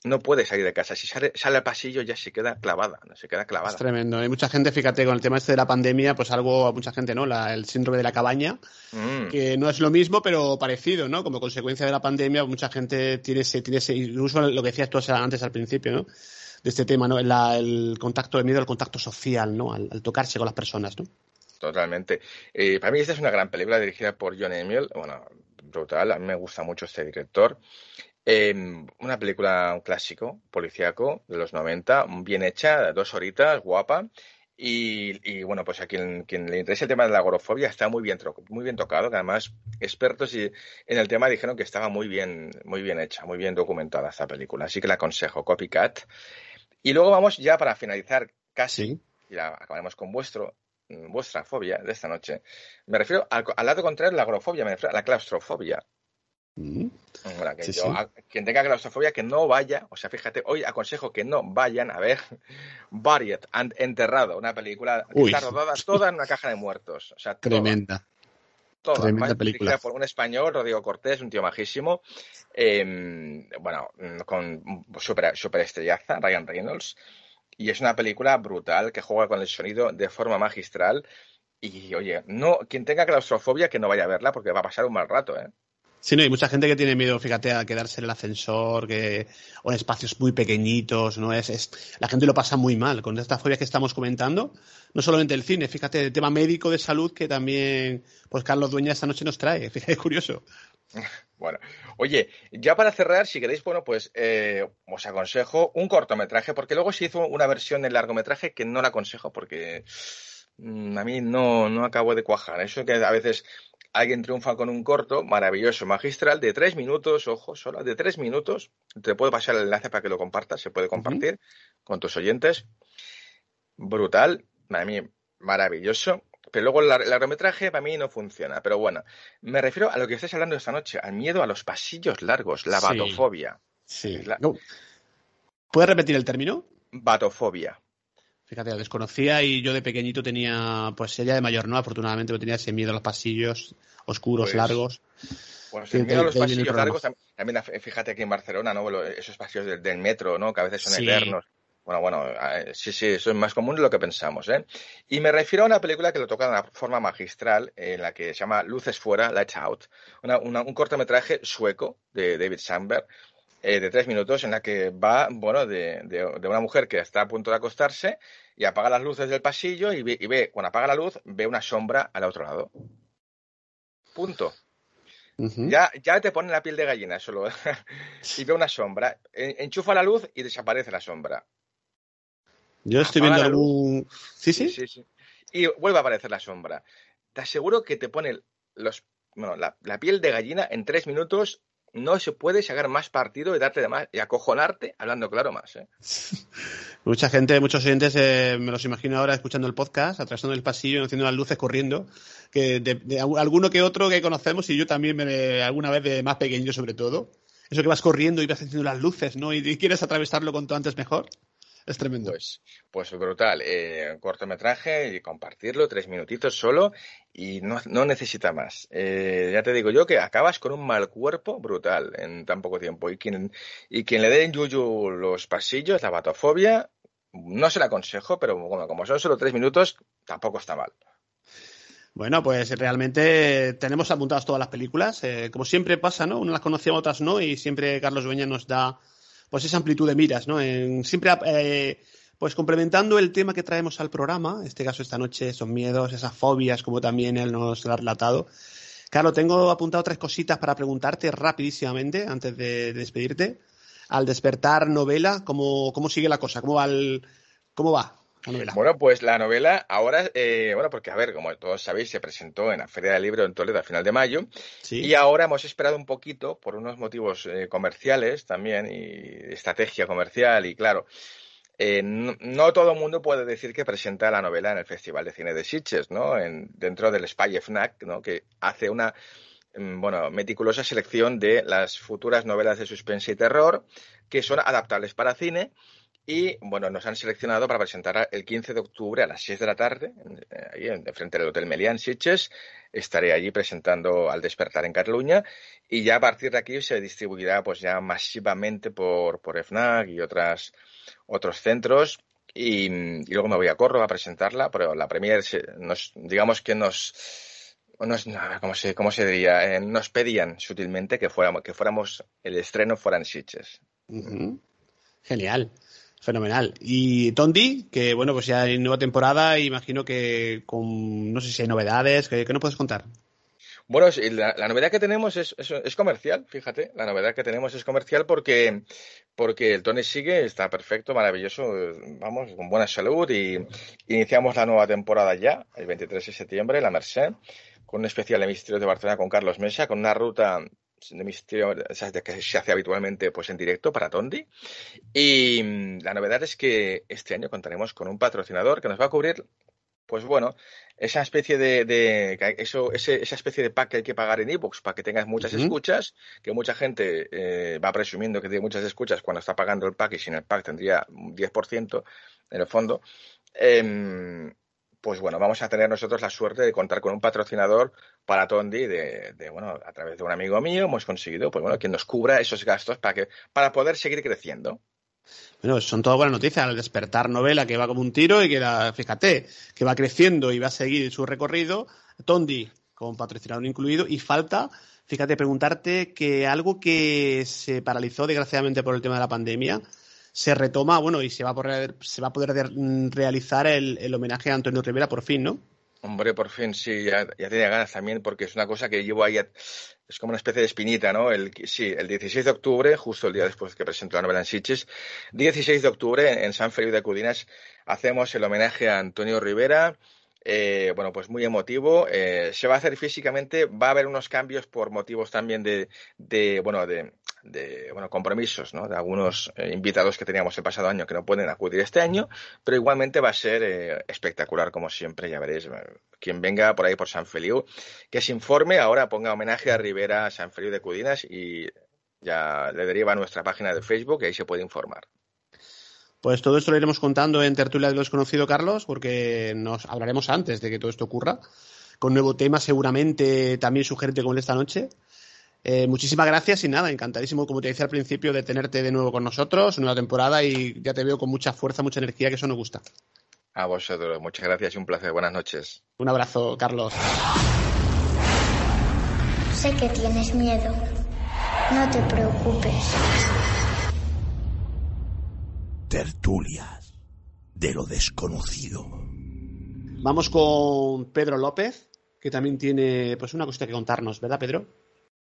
no puede salir de casa. Si sale, sale al pasillo ya se queda clavada, ¿no? se queda clavada. Es tremendo. Hay mucha gente, fíjate, con el tema este de la pandemia, pues algo a mucha gente, ¿no? La, el síndrome de la cabaña, mm. que no es lo mismo, pero parecido, ¿no? Como consecuencia de la pandemia, mucha gente tiene ese, tiene ese, incluso lo que decías tú antes al principio, ¿no? De este tema, ¿no? el contacto de miedo al contacto social, ¿no? Al, tocarse con las personas, ¿no? Totalmente. Eh, para mí esta es una gran película dirigida por John Emil, bueno, brutal, a mí me gusta mucho este director. Eh, una película, un clásico, policíaco, de los 90, bien hecha, dos horitas, guapa. Y, bueno, pues a quien, quien, le interesa el tema de la agorofobia está muy bien, muy bien tocado, que además expertos en el tema dijeron que estaba muy bien, muy bien hecha, muy bien documentada esta película. Así que la aconsejo, Copycat. Y luego vamos ya para finalizar casi, y la acabaremos con vuestro, vuestra fobia de esta noche. Me refiero al, al lado contrario, la agorofobia, me refiero a la claustrofobia. Mm. quien tenga claustrofobia que no vaya, o sea, fíjate, hoy aconsejo que no vayan a ver (laughs) Buried and Enterrado, una película que está rodada toda en una caja de muertos. O sea, tremenda. Toda, Tremenda película. por un español, Rodrigo Cortés, un tío majísimo. Em, bueno, con super, super estrellaza, Ryan Reynolds. Y es una película brutal que juega con el sonido de forma magistral. Y oye, no, quien tenga claustrofobia que no vaya a verla porque va a pasar un mal rato, ¿eh? Sí, no, hay mucha gente que tiene miedo, fíjate, a quedarse en el ascensor, que, o en espacios muy pequeñitos, ¿no? Es, es, la gente lo pasa muy mal con estas fobias que estamos comentando. No solamente el cine, fíjate, el tema médico de salud que también, pues Carlos Dueña esta noche nos trae. (laughs) Fíjate, es curioso. (laughs) Bueno, oye, ya para cerrar, si queréis, bueno, pues eh, os aconsejo un cortometraje, porque luego se hizo una versión en largometraje que no la aconsejo porque mm, a mí no, no acabo de cuajar. Eso que a veces alguien triunfa con un corto maravilloso, magistral, de tres minutos, ojo, solo de tres minutos. Te puedo pasar el enlace para que lo compartas, se puede compartir con tus oyentes. Brutal, para mí maravilloso. Pero luego el largometraje para mí no funciona. Pero bueno, me refiero a lo que estáis hablando esta noche, al miedo a los pasillos largos, la batofobia. Sí. ¿Puedes repetir el término? Batofobia. Fíjate, la desconocía y yo de pequeñito tenía, pues ella de mayor no, afortunadamente, tenía ese miedo a los pasillos oscuros, pues, largos. Bueno, ese miedo a los pasillos largos, también, fíjate aquí en Barcelona, ¿no? Esos pasillos del, metro, ¿no? Que a veces son eternos. Bueno, bueno, sí, sí, eso es más común de lo que pensamos, ¿eh? Y me refiero a una película que lo toca de una forma magistral, en la que se llama Luces Fuera, Lights Out, un cortometraje sueco de David Sandberg, eh, de tres minutos en la que va, bueno, de, de, una mujer que está a punto de acostarse y apaga las luces del pasillo y ve, cuando apaga la luz, ve una sombra al otro lado. Punto. ya, ya te pone la piel de gallina solo. (laughs) y ve una sombra. Enchufa la luz y desaparece la sombra. Yo estoy viendo algún. ¿Sí, ¿Sí, sí, Y vuelve a aparecer la sombra. Te aseguro que te pone los, bueno, la, la piel de gallina en tres minutos no se puede sacar más partido y darte de más y acojonarte hablando claro más. ¿eh? (laughs) Mucha gente, muchos oyentes, eh, me los imagino ahora escuchando el podcast, atravesando el pasillo, haciendo las luces corriendo, que de, alguno que otro que conocemos y yo también me, alguna vez de más pequeño sobre todo. Eso que vas corriendo y vas haciendo las luces, ¿no? Y, quieres atravesarlo cuanto antes mejor. Es tremendo. Pues, pues brutal. Eh, cortometraje y compartirlo, tres minutitos solo y no, no necesita más. Eh, ya te digo yo que acabas con un mal cuerpo brutal en tan poco tiempo. Y quien, y quien le dé en yuyu los pasillos, la batofobia, no se la aconsejo, pero bueno, como son solo tres minutos, tampoco está mal. Bueno, pues realmente tenemos apuntadas todas las películas. Eh, como siempre pasa, ¿no? Unas las conocemos, otras no, y siempre Carlos Dueña nos da pues esa amplitud de miras, ¿no? En, siempre eh, pues complementando el tema que traemos al programa, en este caso esta noche, esos miedos, esas fobias, como también él nos lo ha relatado. Carlos, tengo apuntado tres cositas para preguntarte rapidísimamente, antes de, despedirte. Al despertar novela, ¿cómo, ¿cómo sigue la cosa? ¿Cómo va, cómo va la novela? Bueno, pues la novela ahora, eh, bueno, porque a ver, como todos sabéis, se presentó en la Feria del Libro en Toledo a final de mayo. Y ahora hemos esperado un poquito por unos motivos eh, comerciales también y estrategia comercial y claro, eh, no, todo el mundo puede decir que presenta la novela en el Festival de Cine de Sitges, ¿no? En, dentro del Spy FNAC, ¿no? Que hace una mm, bueno, meticulosa selección de las futuras novelas de suspense y terror que son adaptables para cine y bueno, nos han seleccionado para presentar el 15 de octubre a las 6 de la tarde, eh, ahí en, frente del Hotel Melián Sitges. Estaré allí presentando al despertar en Cataluña y ya a partir de aquí se distribuirá pues ya masivamente por, por FNAC y otras, otros centros. Y, luego me voy a Córdoba a presentarla, pero la premier nos, digamos que nos, nos ¿cómo se, cómo se diría? Eh, nos pedían sutilmente que fuéramos, que fuéramos el estreno fuera en Sitges. Genial. Fenomenal. Y Tondi, que bueno, pues ya hay nueva temporada, imagino que con, no sé si hay novedades, ¿qué, qué nos puedes contar? Bueno, la, novedad que tenemos es, es, comercial, fíjate, la novedad que tenemos es comercial porque, porque el Tony sigue, está perfecto, maravilloso, vamos, con buena salud y iniciamos la nueva temporada ya, el 23 de septiembre, la Merced, con un especial de Misterios de Barcelona con Carlos Mesa, con una ruta de misterio que se hace habitualmente pues en directo para Tondi. Y mm, la novedad es que este año contaremos con un patrocinador que nos va a cubrir, pues bueno, esa especie de, eso, esa especie de pack que hay que pagar en ebooks para que tengas muchas escuchas, que mucha gente eh, va presumiendo que tiene muchas escuchas cuando está pagando el pack y sin el pack tendría un 10% en el fondo. Em, pues bueno, vamos a tener nosotros la suerte de contar con un patrocinador para Tondi, de, bueno, a través de un amigo mío hemos conseguido, pues bueno, que nos cubra esos gastos para que, para poder seguir creciendo. Bueno, son todas buenas noticias. Al despertar novela que va como un tiro y que, fíjate, que va creciendo y va a seguir su recorrido. Tondi con patrocinador incluido. Y falta, fíjate, preguntarte que algo que se paralizó desgraciadamente por el tema de la pandemia, se retoma, bueno, y se va a poder, se va a poder realizar el, homenaje a Antonio Rivera por fin, ¿no? Hombre, por fin, sí, ya, tenía ganas también, porque es una cosa que llevo ahí, es como una especie de espinita, ¿no? El, sí, el 16 de octubre, justo el día después que presentó la novela en Sitges, 16 de octubre en San Felipe de Cudinas hacemos el homenaje a Antonio Rivera, eh, bueno, pues muy emotivo. Eh, se va a hacer físicamente, va a haber unos cambios por motivos también de, de bueno, de, de bueno, compromisos, ¿no? De algunos eh, invitados que teníamos el pasado año que no pueden acudir este año, pero igualmente va a ser espectacular como siempre, ya veréis. Quien venga por ahí por San Feliu, que se informe, ahora ponga homenaje a Rivera San Feliu de Cudinas y ya le deriva a nuestra página de Facebook y ahí se puede informar. Pues todo esto lo iremos contando en Tertulia de Desconocido, Carlos, porque nos hablaremos antes de que todo esto ocurra, con nuevo tema seguramente también sugerente como esta noche. Eh, muchísimas gracias y nada, encantadísimo, como te decía al principio, de tenerte de nuevo con nosotros, nueva temporada y ya te veo con mucha fuerza, mucha energía, que eso nos gusta. A vosotros, muchas gracias y un placer. Buenas noches. Un abrazo, Carlos. Sé que tienes miedo. No te preocupes tertulias de lo desconocido. Vamos con Pedro López, que también tiene pues una cosita que contarnos, ¿verdad, Pedro?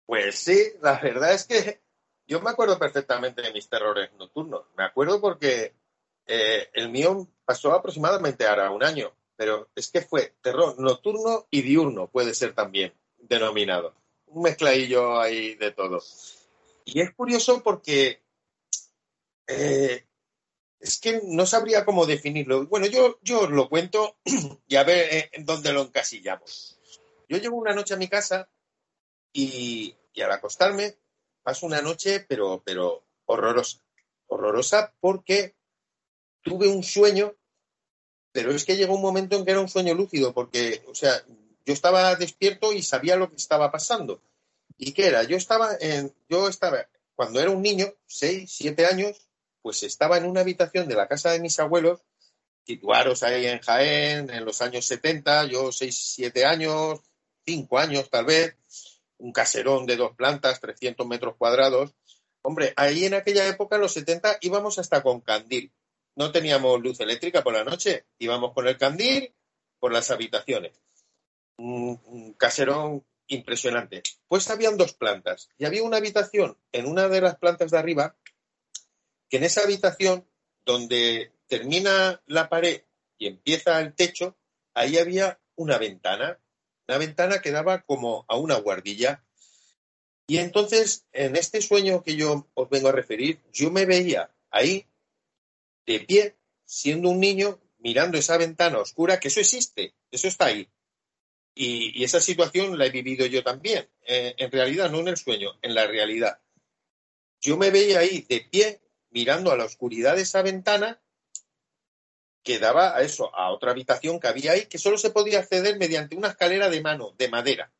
Pues sí, la verdad es que yo me acuerdo perfectamente de mis terrores nocturnos. Me acuerdo porque eh, el mío pasó aproximadamente ahora un año, pero es que fue terror nocturno y diurno, puede ser también denominado. Un mezcladillo ahí de todo. Y es curioso porque eh, es que no sabría cómo definirlo. Bueno, yo, yo lo cuento (clears throat) y a ver eh, en dónde lo encasillamos. Yo llevo una noche a mi casa y, al acostarme paso una noche, pero, pero horrorosa. Horrorosa porque tuve un sueño, pero es que llegó un momento en que era un sueño lúcido, porque, o sea, yo estaba despierto y sabía lo que estaba pasando. ¿Y qué era? Yo estaba en, yo estaba, cuando era un niño, seis, siete años, pues estaba en una habitación de la casa de mis abuelos situaros ahí en Jaén en los años 70, yo 6, 7 años, 5 años tal vez, un caserón de dos plantas, 300 metros cuadrados. Hombre, ahí en aquella época, en los 70, íbamos hasta con candil. No teníamos luz eléctrica por la noche, íbamos con el candil por las habitaciones. Un, un caserón impresionante. Pues habían dos plantas y había una habitación en una de las plantas de arriba que en esa habitación donde termina la pared y empieza el techo, ahí había una ventana, una ventana que daba como a una guardilla. Y entonces, en este sueño que yo os vengo a referir, yo me veía ahí, de pie, siendo un niño, mirando esa ventana oscura, que eso existe, eso está ahí. Y, y esa situación la he vivido yo también, eh, en realidad, no en el sueño, en la realidad. Yo me veía ahí de pie, mirando a la oscuridad de esa ventana que daba a eso, a otra habitación que había ahí, que solo se podía acceder mediante una escalera de mano, de madera,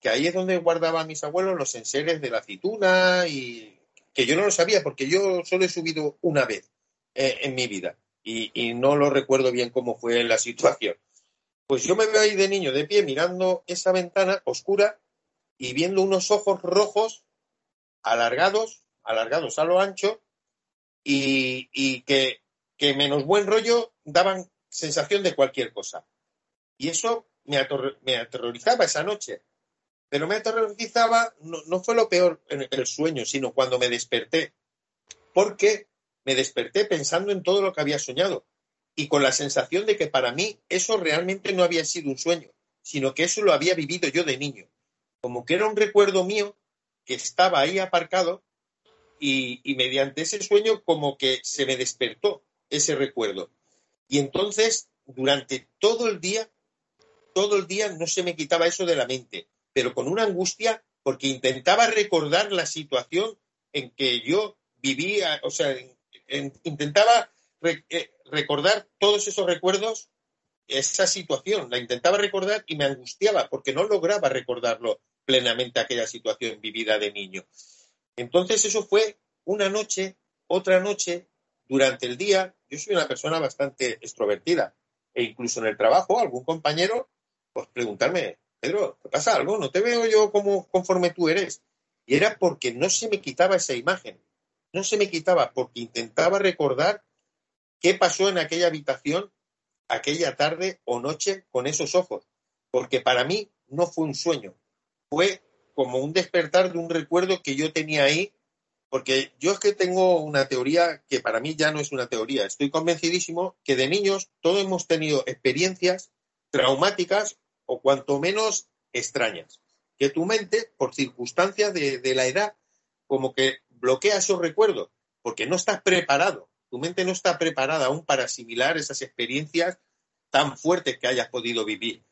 que ahí es donde guardaban mis abuelos los enseres de la aceituna y que yo no lo sabía porque yo solo he subido una vez eh, en mi vida y, no lo recuerdo bien cómo fue la situación. Pues yo me veo ahí de niño de pie mirando esa ventana oscura y viendo unos ojos rojos alargados, alargados a lo ancho y, y que que menos buen rollo daban sensación de cualquier cosa. Y eso me, aterrorizaba esa noche. Pero me aterrorizaba, no, no, fue lo peor en el sueño, sino cuando me desperté. Porque me desperté pensando en todo lo que había soñado y con la sensación de que para mí eso realmente no había sido un sueño, sino que eso lo había vivido yo de niño. Como que era un recuerdo mío que estaba ahí aparcado y, y mediante ese sueño como que se me despertó ese recuerdo. Y entonces, durante todo el día, todo el día no se me quitaba eso de la mente, pero con una angustia porque intentaba recordar la situación en que yo vivía, o sea, en, en, intentaba eh, recordar todos esos recuerdos, esa situación, la intentaba recordar y me angustiaba porque no lograba recordarlo plenamente aquella situación vivida de niño. Entonces eso fue una noche, otra noche, durante el día, yo soy una persona bastante extrovertida e incluso en el trabajo, algún compañero, pues preguntarme, Pedro, ¿te pasa algo? No te veo yo como conforme tú eres. Y era porque no se me quitaba esa imagen, no se me quitaba porque intentaba recordar qué pasó en aquella habitación aquella tarde o noche con esos ojos, porque para mí no fue un sueño, fue como un despertar de un recuerdo que yo tenía ahí porque yo es que tengo una teoría que para mí ya no es una teoría. Estoy convencidísimo que de niños todos hemos tenido experiencias traumáticas o cuanto menos extrañas. Que tu mente, por circunstancias de, la edad, como que bloquea esos recuerdos, porque no estás preparado. Tu mente no está preparada aún para asimilar esas experiencias tan fuertes que hayas podido vivir.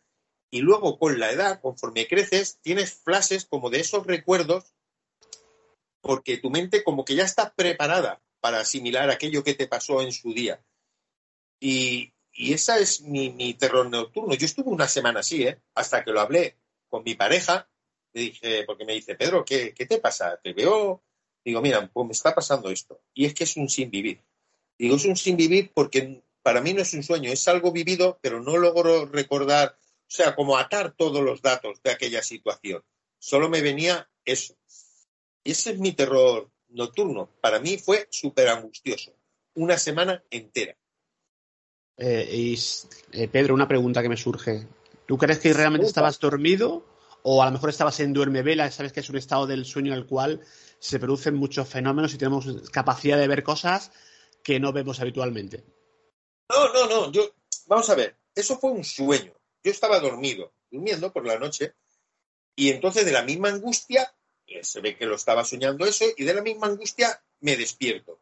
Y luego con la edad, conforme creces, tienes flashes como de esos recuerdos porque tu mente como que ya está preparada para asimilar aquello que te pasó en su día. Y, y esa es mi, mi, terror nocturno. Yo estuve una semana así, ¿eh? hasta que lo hablé con mi pareja, le dije, porque me dice, Pedro, ¿qué, ¿qué, te pasa? Te veo, digo, mira, pues me está pasando esto. Y es que es un sin vivir. Digo, es un sin vivir porque para mí no es un sueño, es algo vivido, pero no logro recordar, o sea, como atar todos los datos de aquella situación. Solo me venía eso. Y ese es mi terror nocturno. Para mí fue súper angustioso. Una semana entera. Eh, y, eh, Pedro, una pregunta que me surge. ¿Tú crees que realmente estabas dormido o a lo mejor estabas en duerme vela? Sabes que es un estado del sueño en el cual se producen muchos fenómenos y tenemos capacidad de ver cosas que no vemos habitualmente. No, no, no. Yo, vamos a ver. Eso fue un sueño. Yo estaba dormido, durmiendo por la noche, y entonces de la misma angustia se ve que lo estaba soñando eso y de la misma angustia me despierto.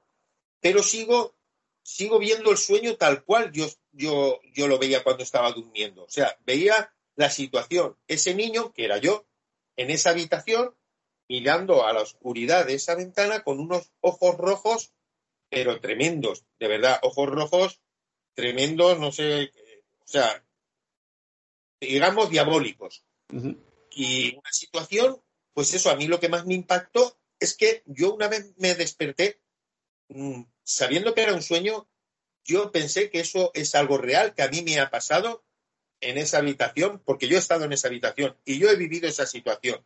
Pero sigo, sigo viendo el sueño tal cual yo, yo, yo lo veía cuando estaba durmiendo. O sea, veía la situación, ese niño, que era yo, en esa habitación, mirando a la oscuridad de esa ventana con unos ojos rojos, pero tremendos, de verdad, ojos rojos tremendos, no sé, o sea, digamos diabólicos. Uh -huh. Y una situación pues eso, a mí lo que más me impactó es que yo una vez me desperté mmm, sabiendo que era un sueño, yo pensé que eso es algo real, que a mí me ha pasado en esa habitación, porque yo he estado en esa habitación y yo he vivido esa situación.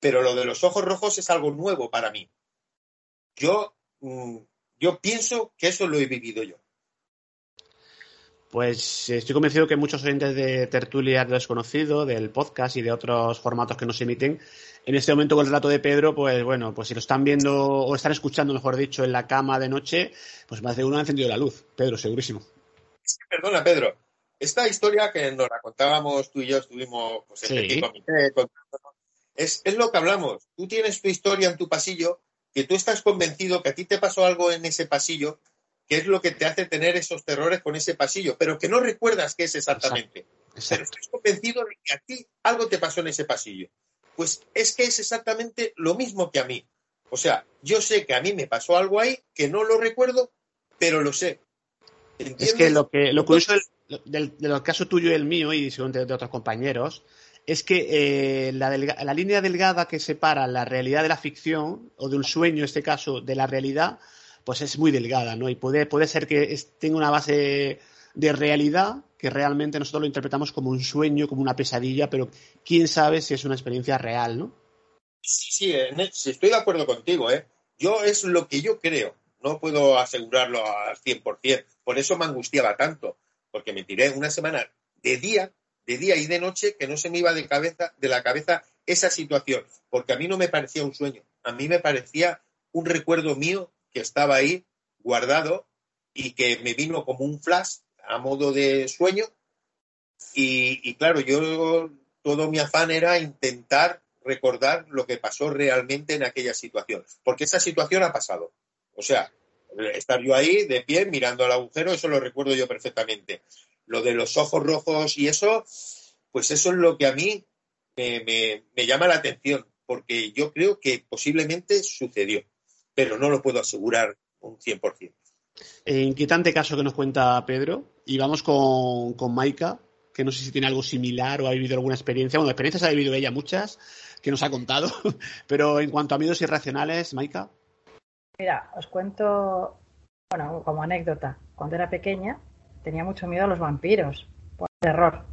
Pero lo de los ojos rojos es algo nuevo para mí. Yo, mm, yo pienso que eso lo he vivido yo. Pues estoy convencido que muchos oyentes de Tertulia Desconocido, del podcast y de otros formatos que nos emiten, en este momento con el relato de Pedro, pues bueno, pues si lo están viendo o están escuchando, mejor dicho, en la cama de noche, pues más de uno ha encendido la luz. Pedro, segurísimo. Perdona, Pedro. Esta historia que nos la contábamos tú y yo, estuvimos pues, en Sí. el comité, contando, es, es lo que hablamos. Tú tienes tu historia en tu pasillo, que tú estás convencido que a ti te pasó algo en ese pasillo, que es lo que te hace tener esos terrores con ese pasillo, pero que no recuerdas qué es exactamente. Pero estás convencido de que a ti algo te pasó en ese pasillo. Pues es que es exactamente lo mismo que a mí. O sea, yo sé que a mí me pasó algo ahí, que no lo recuerdo, pero lo sé. Es que lo que lo curioso del, del, del caso tuyo y el mío, y según de, de otros compañeros, es que eh, la, delga- la línea delgada que separa la realidad de la ficción, o de un sueño en este caso, de la realidad, pues es muy delgada, ¿no? Y puede, puede ser que tenga una base de realidad que realmente nosotros lo interpretamos como un sueño, como una pesadilla, pero quién sabe si es una experiencia real, ¿no? Sí, sí, e- sí, estoy de acuerdo contigo, ¿eh? Yo es lo que yo creo, no puedo asegurarlo al 100%, por eso me angustiaba tanto, porque me tiré una semana de día, de día y de noche que no se me iba de la cabeza esa situación, porque a mí no me parecía un sueño, a mí me parecía un recuerdo mío que estaba ahí guardado y que me vino como un flash a modo de sueño y, claro, yo todo mi afán era intentar recordar lo que pasó realmente en aquella situación, porque esa situación ha pasado. O sea, estar yo ahí de pie mirando al agujero, eso lo recuerdo yo perfectamente. Lo de los ojos rojos y eso, pues eso es lo que a mí me- me llama la atención, porque yo creo que posiblemente sucedió, pero no lo puedo asegurar un 100%. Eh, inquietante caso que nos cuenta Pedro. Y vamos con, con Maika, que no sé si tiene algo similar o ha vivido alguna experiencia. Bueno, experiencias ha vivido ella muchas, que nos ha contado. (laughs) Pero en cuanto a miedos irracionales, Maika. Mira, os cuento, bueno, como anécdota. Cuando era pequeña tenía mucho miedo a los vampiros, por terror.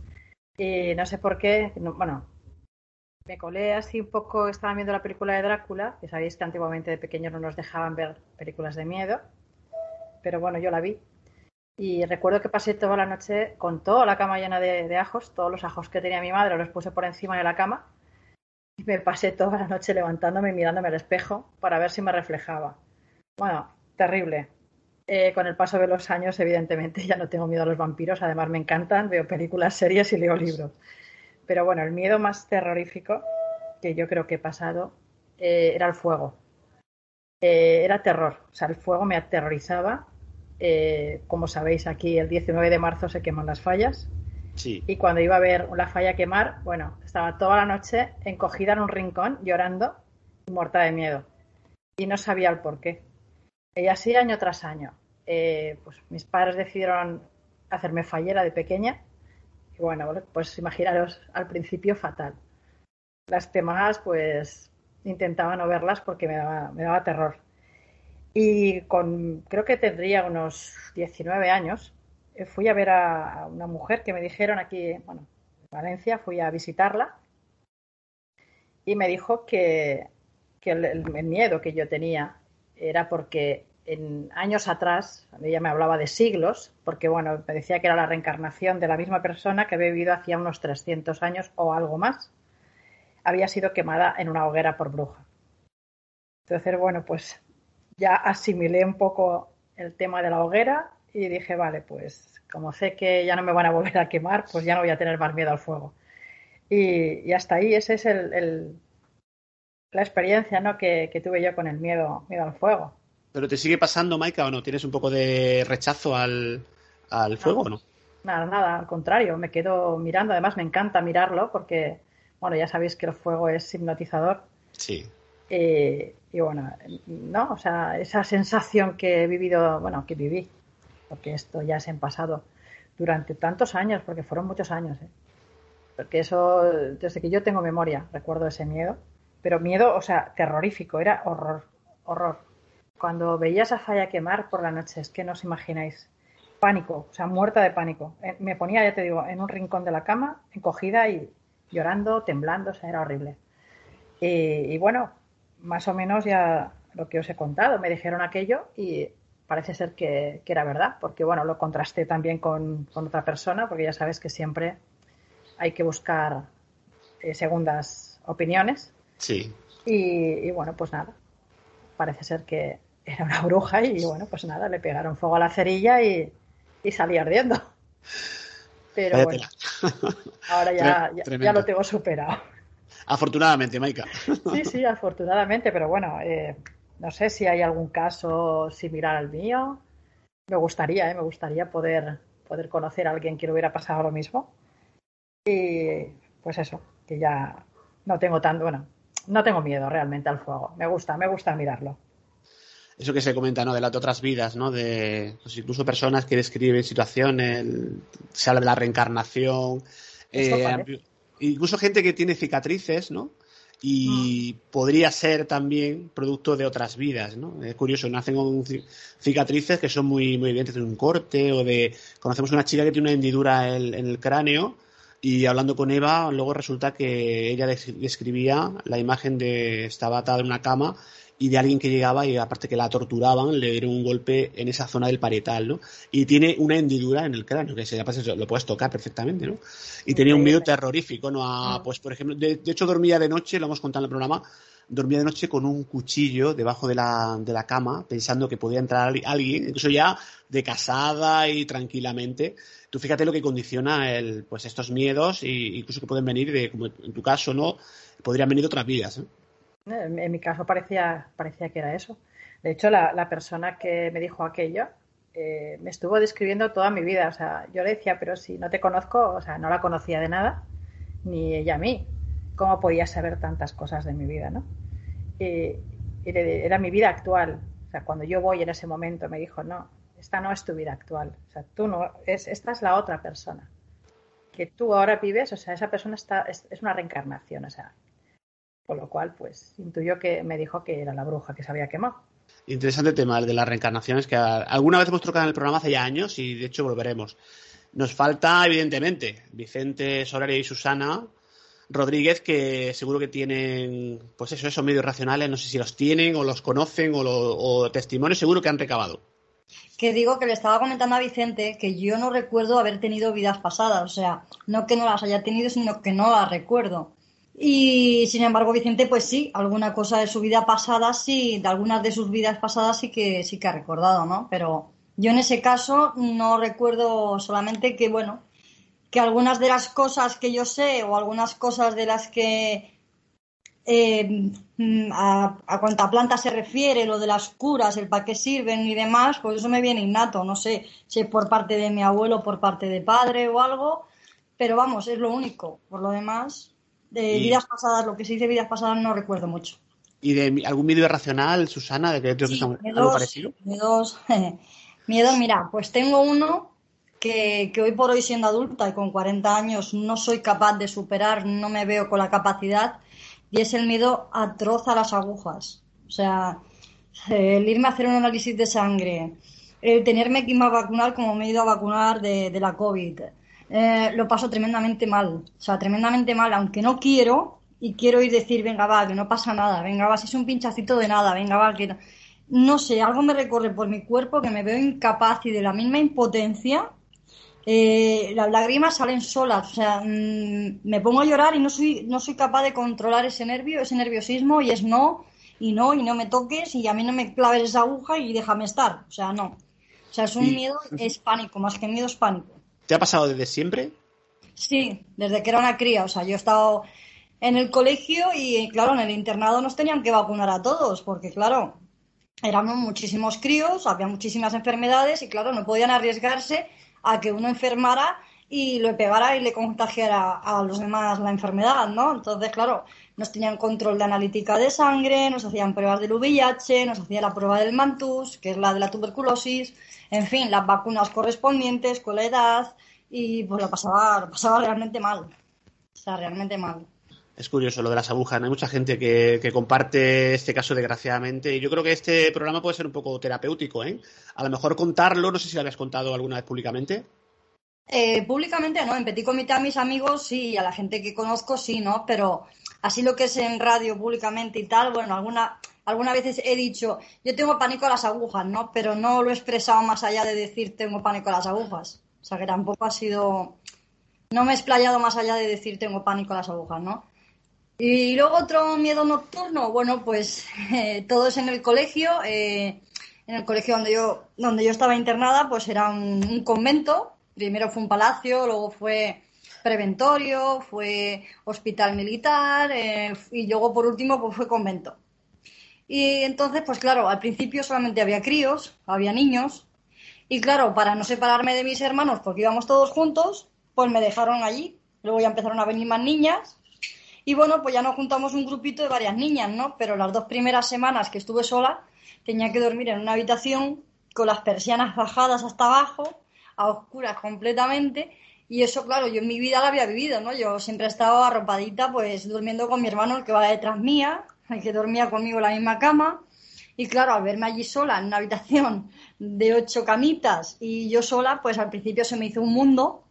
Y no sé por qué, no- bueno, me colé así un poco, estaba viendo la película de Drácula, que sabéis que antiguamente de pequeños no nos dejaban ver películas de miedo, pero bueno, yo la vi. Y recuerdo que pasé toda la noche con toda la cama llena de, ajos, todos los ajos que tenía mi madre los puse por encima de la cama y me pasé toda la noche levantándome y mirándome al espejo para ver si me reflejaba. Bueno, terrible. Eh, con el paso de los años, evidentemente, ya no tengo miedo a los vampiros. Además, me encantan, veo películas, series y leo libros. Pero bueno, el miedo más terrorífico que yo creo que he pasado eh, era el fuego. Eh, era terror. O sea, el fuego me aterrorizaba. Eh, como sabéis, aquí el 19 de marzo se queman las fallas. Sí. Y cuando iba a ver la falla quemar, bueno, estaba toda la noche encogida en un rincón, llorando y muerta de miedo. Y no sabía el por qué. Y así año tras año. Pues mis padres decidieron hacerme fallera de pequeña. Bueno, pues imaginaros, al principio fatal. Las demás, pues intentaba no verlas porque me daba, me daba terror. Y con, creo que tendría unos 19 años, eh, fui a ver a, una mujer que me dijeron aquí, bueno, en Valencia, fui a visitarla y me dijo que, que el miedo que yo tenía era porque en años atrás, ella me hablaba de siglos, porque bueno, me decía que era la reencarnación de la misma persona que había vivido hacía unos 300 años o algo más, había sido quemada en una hoguera por bruja. Entonces, bueno, pues ya asimilé un poco el tema de la hoguera y dije, vale, pues como sé que ya no me van a volver a quemar, pues ya no voy a tener más miedo al fuego. Y, hasta ahí, esa es el- la experiencia ¿no? que, que tuve yo con el miedo, miedo al fuego. ¿Pero te sigue pasando, Maika, o no? ¿Tienes un poco de rechazo al, al fuego o no? Nada, nada, al contrario, me quedo mirando. Además, me encanta mirarlo porque, bueno, ya sabéis que el fuego es hipnotizador. Sí. Eh, y bueno, no, o sea, esa sensación que he vivido, bueno, que viví, porque esto ya es en pasado, durante tantos años, porque fueron muchos años, ¿eh? porque eso, desde que yo tengo memoria, recuerdo ese miedo, pero miedo, o sea, terrorífico, era horror, horror. Cuando veía esa falla quemar por la noche, es que no os imagináis pánico, o sea, muerta de pánico. Eh, Me ponía, ya te digo, en un rincón de la cama, encogida y llorando, temblando, o sea, era horrible. Y, y bueno, más o menos ya lo que os he contado, me dijeron aquello y parece ser que, que era verdad, porque bueno, lo contrasté también con, con otra persona, porque ya sabes que siempre hay que buscar eh, segundas opiniones. Sí. Y, y, bueno, pues nada, parece ser que era una bruja y bueno, pues nada, le pegaron fuego a la cerilla y, y salí ardiendo. Pero bueno, ahora ya, ya- lo tengo superado. Afortunadamente, Maika. Sí, sí, afortunadamente, pero bueno, eh, no sé si hay algún caso similar al mío. Me gustaría, eh, me gustaría poder, poder conocer a alguien que le hubiera pasado lo mismo. Y pues eso, que ya no tengo tanto, bueno, no tengo miedo realmente al fuego. Me gusta, me gusta mirarlo. Eso que se comenta, ¿no? De las de otras vidas, ¿no? De pues, incluso personas que describen situaciones, se habla de la reencarnación, eh, incluso gente que tiene cicatrices, ¿no? Y podría ser también producto de otras vidas, ¿no? Es curioso, nacen con cicatrices que son muy, muy evidentes de un corte o de... Conocemos una chica que tiene una hendidura en, en el cráneo y hablando con Eva, luego resulta que ella des- describía la imagen de... estaba atada en una cama y de alguien que llegaba y aparte que la torturaban, le dieron un golpe en esa zona del parietal, ¿no? Y tiene una hendidura en el cráneo, que se aparte lo puedes tocar perfectamente, ¿no? Y tenía un miedo terrorífico, ¿no? A, pues, por ejemplo, de, de hecho dormía de noche, lo hemos contado en el programa, dormía de noche con un cuchillo debajo de la, de la cama, pensando que podía entrar alguien, incluso ya de casada y tranquilamente. Tú fíjate lo que condiciona el, pues estos miedos, y incluso que pueden venir de, como en tu caso, ¿no? Podrían venir de otras vidas, ¿eh? En, mi caso parecía, parecía que era eso. De hecho, la, la persona que me dijo aquello eh, me estuvo describiendo toda mi vida. O sea, yo le decía, pero si no te conozco, o sea, no la conocía de nada, ni ella a mí. ¿Cómo podía saber tantas cosas de mi vida, no? Era mi vida actual. O sea, cuando yo voy en ese momento me dijo, no, esta no es tu vida actual. O sea, tú no, es, esta es la otra persona. Que tú ahora vives, o sea, esa persona está, es, es una reencarnación. O sea, con lo cual, pues, intuyo que me dijo que era la bruja que se había quemado. Interesante tema el de las reencarnaciones que alguna vez hemos tocado en el programa hace ya años y de hecho volveremos. Nos falta, evidentemente, Vicente Soraria y Susana Rodríguez, que seguro que tienen, pues eso, esos medios racionales, no sé si los tienen o los conocen o, lo- o testimonios, seguro que han recabado. Que digo que le estaba comentando a Vicente que yo no recuerdo haber tenido vidas pasadas, o sea, no que no las haya tenido, sino que no las recuerdo. Y sin embargo, Vicente, pues sí, alguna cosa de su vida pasada, sí, de algunas de sus vidas pasadas sí que sí que ha recordado, ¿no? Pero yo en ese caso no recuerdo solamente que, bueno, que algunas de las cosas que yo sé o algunas cosas de las que eh, mm, a, a cuánta planta se refiere, lo de las curas, el para qué sirven y demás, pues eso me viene innato, no sé si es por parte de mi abuelo, por parte de padre o algo, pero vamos, es lo único. Por lo demás, de Y- vidas pasadas, lo que se dice vidas pasadas no recuerdo mucho. ¿Y de algún medio racional, Susana, de que creo que Sí, algo miedos, parecido? miedos, (laughs) miedos, mira, pues tengo uno que, que hoy por hoy siendo adulta y con 40 años no soy capaz de superar, no me veo con la capacidad, y es el miedo atroz a las agujas. O sea, el irme a hacer un análisis de sangre, el tenerme que irme a vacunar como me he ido a vacunar de, de la COVID, eh, lo paso tremendamente mal. O sea, tremendamente mal, aunque no quiero y quiero ir decir, venga, va, que no pasa nada, venga, va, si es un pinchacito de nada, venga, va, que no. Sé, algo me recorre por mi cuerpo que me veo incapaz y de la misma impotencia, eh, las lágrimas salen solas. O sea, mm, me pongo a llorar y no soy, no soy capaz de controlar ese nervio, ese nerviosismo, y es no, y no, y no me toques, y a mí no me claves esa aguja y déjame estar. O sea, no. O sea, es un miedo, es pánico, más que miedo es pánico. ¿Te ha pasado desde siempre? Sí, desde que era una cría. O sea, yo he estado en el colegio y, claro, en el internado nos tenían que vacunar a todos, porque, claro, éramos muchísimos críos, había muchísimas enfermedades y, claro, no podían arriesgarse a que uno enfermara y lo pegara y le contagiara a los demás la enfermedad, ¿no? Entonces, claro, nos tenían control de analítica de sangre, nos hacían pruebas del VIH, nos hacía la prueba del mantus, que es la de la tuberculosis, en fin, las vacunas correspondientes con la edad y pues lo pasaba, lo pasaba realmente mal. O sea, realmente mal. Es curioso lo de las agujas. Hay mucha gente que, que, comparte este caso desgraciadamente. Y yo creo que este programa puede ser un poco terapéutico, ¿eh? A lo mejor contarlo, no sé si lo habías contado alguna vez públicamente. Eh, públicamente no, en Petit Comité a mis amigos sí, a la gente que conozco sí, ¿no? Pero así lo que es en radio públicamente y tal, bueno, alguna, algunas veces he dicho, yo tengo pánico a las agujas, ¿no? Pero no lo he expresado más allá de decir tengo pánico a las agujas. O sea que tampoco ha sido, no me he explayado más allá de decir tengo pánico a las agujas, ¿no? Y luego otro miedo nocturno, bueno, pues (laughs) eh, todo es en el colegio. Eh, en el colegio donde yo, donde yo estaba internada, pues era un convento. Primero fue un palacio, luego fue preventorio, fue hospital militar eh, y luego por último pues fue convento. Y entonces, pues claro, al principio solamente había críos, había niños. Y claro, para no separarme de mis hermanos, porque íbamos todos juntos, pues me dejaron allí. Luego ya empezaron a venir más niñas. Y bueno, pues ya nos juntamos un grupito de varias niñas, ¿no? Pero las dos primeras semanas que estuve sola, tenía que dormir en una habitación con las persianas bajadas hasta abajo, a oscuras completamente. Y eso, claro, yo en mi vida lo había vivido, ¿no? Yo siempre he estado arropadita, pues durmiendo con mi hermano, el que va detrás mía, el que dormía conmigo en la misma cama. Y claro, al verme allí sola en una habitación de ocho camitas y yo sola, pues al principio se me hizo un mundo.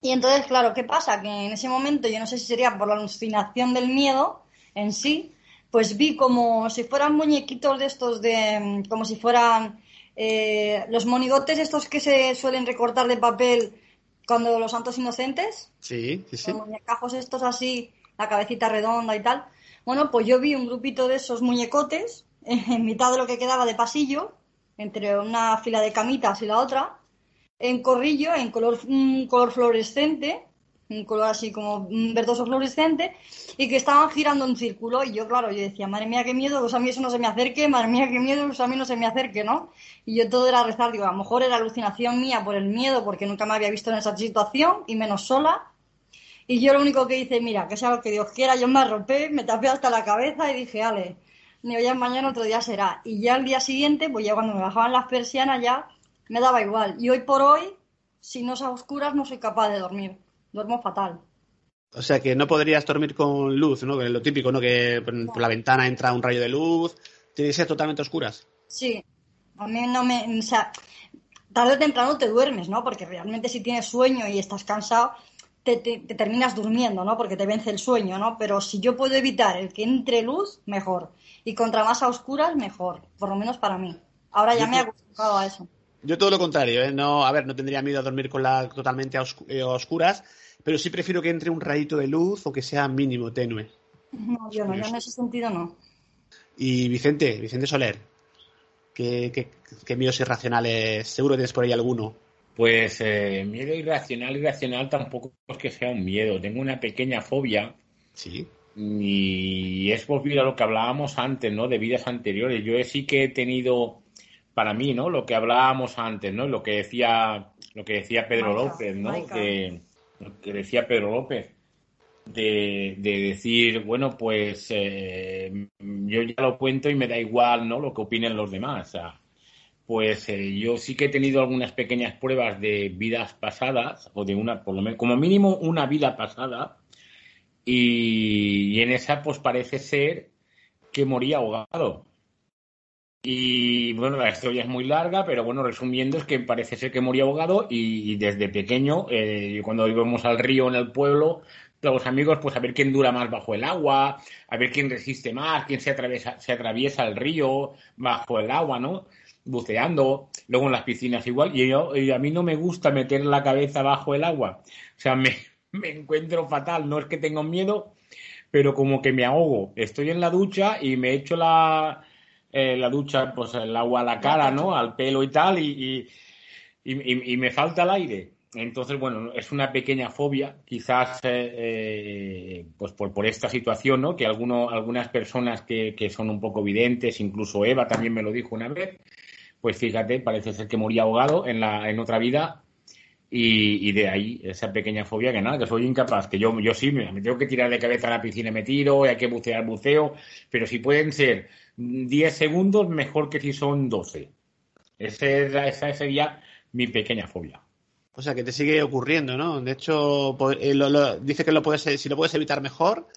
Y entonces, claro, ¿qué pasa? Que en ese momento, yo no sé si sería por la alucinación del miedo en sí, pues vi como si fueran muñequitos de estos de, como si fueran eh, los monigotes estos que se suelen recortar de papel cuando los santos inocentes. Sí, sí, sí. Los muñecajos estos así, la cabecita redonda y tal. Bueno, pues yo vi un grupito de esos muñecotes (laughs) en mitad de lo que quedaba de pasillo, entre una fila de camitas y la otra, en corrillo, en color, color fluorescente, un color así como verdoso fluorescente, y que estaban girando en círculo. Y yo, claro, yo decía, madre mía, qué miedo, pues a mí eso no se me acerque, madre mía, qué miedo, pues a mí no se me acerque, ¿no? Y yo todo era rezar, digo, a lo mejor era alucinación mía por el miedo, porque nunca me había visto en esa situación, y menos sola. Y yo lo único que hice, mira, que sea lo que Dios quiera, yo me arropé, me tapé hasta la cabeza y dije, ale, ni ya mañana otro día será. Y ya al día siguiente, pues ya cuando me bajaban las persianas ya me daba igual. Y hoy por hoy, si no es a oscuras, no soy capaz de dormir. Duermo fatal. O sea que no podrías dormir con luz, ¿no? Que es lo típico, ¿no? Que por la ventana entra un rayo de luz. Tiene que ser totalmente oscuras. Sí. A mí no me. O sea, tarde o temprano te duermes, ¿no? Porque realmente si tienes sueño y estás cansado, te, te, te, terminas durmiendo, ¿no? Porque te vence el sueño, ¿no? Pero si yo puedo evitar el que entre luz, mejor. Y contra más a oscuras, mejor. Por lo menos para mí. Ahora ya yo me he acostumbrado a eso. Yo todo lo contrario, ¿eh? No, a ver, no tendría miedo a dormir con la totalmente a, oscu a oscuras, pero sí prefiero que entre un rayito de luz o que sea mínimo, tenue. No, yo no, yo en ese sentido no. Y Vicente, Vicente Soler, ¿qué, qué, qué miedos irracionales? Seguro tienes por ahí alguno. Pues eh, miedo irracional, irracional tampoco es que sea un miedo. Tengo una pequeña fobia. Sí. Y es volver a lo que hablábamos antes, ¿no? De vidas anteriores. Yo sí que he tenido, para mí, ¿no? Lo que hablábamos antes, ¿no? Lo que decía, lo que decía Pedro López, ¿no? Que, lo que decía Pedro López. De, de decir, bueno, pues eh, yo ya lo cuento y me da igual, ¿no? Lo que opinen los demás. O sea, pues eh, yo sí que he tenido algunas pequeñas pruebas de vidas pasadas, o de una, por lo menos, como mínimo una vida pasada, y, y, en esa pues parece ser que moría ahogado. Y bueno, la historia es muy larga, pero bueno, resumiendo es que parece ser que moría ahogado y, desde pequeño, eh, cuando íbamos al río en el pueblo, los amigos, pues a ver quién dura más bajo el agua, a ver quién resiste más, quién se atraviesa, se atraviesa el río bajo el agua, ¿no? buceando, luego en las piscinas igual, y, yo, a mí no me gusta meter la cabeza bajo el agua. O sea, me, (laughs) me encuentro fatal, no es que tenga miedo, pero como que me ahogo. Estoy en la ducha y me echo la, eh, la ducha, pues el agua a la cara, ¿no? Al pelo y tal, y, y, y, y me falta el aire. Entonces, bueno, es una pequeña fobia, quizás eh, eh, pues por, por, esta situación, ¿no? Que alguno, algunas personas que, que, son un poco videntes, incluso Eva también me lo dijo una vez, pues fíjate, parece ser que moría ahogado en, la, en otra vida y, y, de ahí esa pequeña fobia que nada, que soy incapaz, que yo, yo sí, me, me tengo que tirar de cabeza a la piscina y me tiro, y hay que bucear, buceo, pero si pueden ser 10 segundos, mejor que si son 12. Ese, esa sería mi pequeña fobia. O sea, que te sigue ocurriendo, ¿no? De hecho, eh, lo, lo, dice que lo puedes, si lo puedes evitar mejor,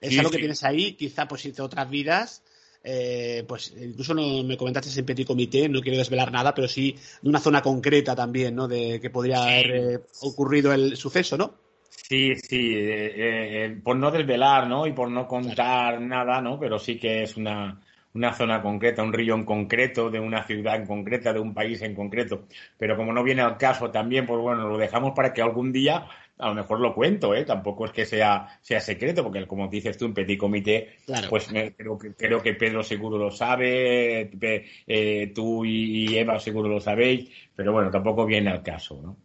Es Sí, algo que sí. tienes ahí, quizá pues hizo otras vidas. Eh, pues incluso no, me comentaste en Petit Comité, no quiero desvelar nada, pero sí de una zona concreta también, ¿no? De que podría haber eh, ocurrido el suceso, ¿no? Sí, sí, eh, eh, por no desvelar, ¿no? Y por no contar nada, ¿no? Pero sí que es una, una zona concreta, un río en concreto, de una ciudad en concreta, de un país en concreto. Pero como no viene al caso también, pues bueno, lo dejamos para que algún día a lo mejor lo cuento, ¿eh? Tampoco es que sea, sea secreto, porque como dices tú, en Petit Comité, Claro. pues me- creo, que, creo que Pedro seguro lo sabe, eh, tú y, y Eva seguro lo sabéis, pero bueno, tampoco viene al caso, ¿no?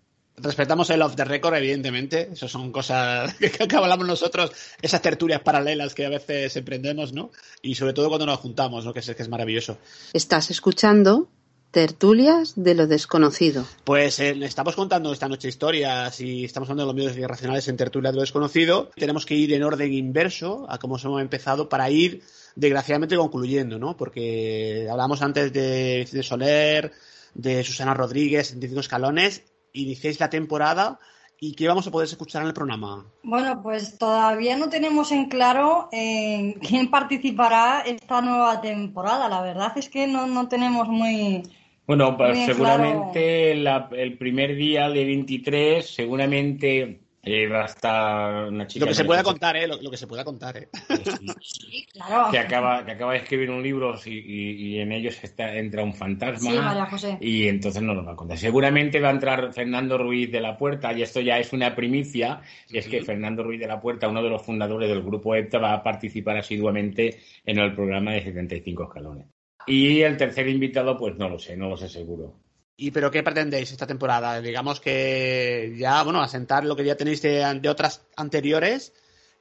Respetamos el off the record, evidentemente. Eso son cosas (laughs) que, que hablamos nosotros, esas tertulias paralelas que a veces emprendemos, ¿no? Y sobre todo cuando nos juntamos, ¿no? Que es, que es maravilloso. Estás escuchando Tertulias de lo desconocido. Pues eh, estamos contando esta noche historias y estamos hablando de los medios irracionales en tertulia de lo desconocido. Tenemos que ir en orden inverso a cómo hemos empezado para ir desgraciadamente concluyendo, ¿no? Porque hablamos antes de, de Soler, de Susana Rodríguez, 75 escalones. Iniciáis la temporada y ¿qué vamos a poder escuchar en el programa? Bueno, pues todavía no tenemos en claro eh, quién participará esta nueva temporada. La verdad es que no, no tenemos muy... Bueno, pues Muy seguramente la- el primer día de 23, seguramente eh, va a estar una chica Lo que se pueda contar, ¿eh? Lo, lo que se pueda contar, ¿eh? (laughs) Claro. que acaba, que acaba de escribir un libro y, y- y en ellos está, entra un fantasma Sí, María José. y entonces no nos va a contar. Seguramente va a entrar Fernando Ruiz de la Puerta y esto ya es una primicia, y es que Fernando Ruiz de la Puerta, uno de los fundadores del grupo EPTA, va a participar asiduamente en el programa de 75 escalones. Y el tercer invitado, pues no lo sé, no lo sé seguro. ¿Y pero qué pretendéis esta temporada? Digamos que ya, bueno, asentar lo que ya tenéis de, de otras anteriores,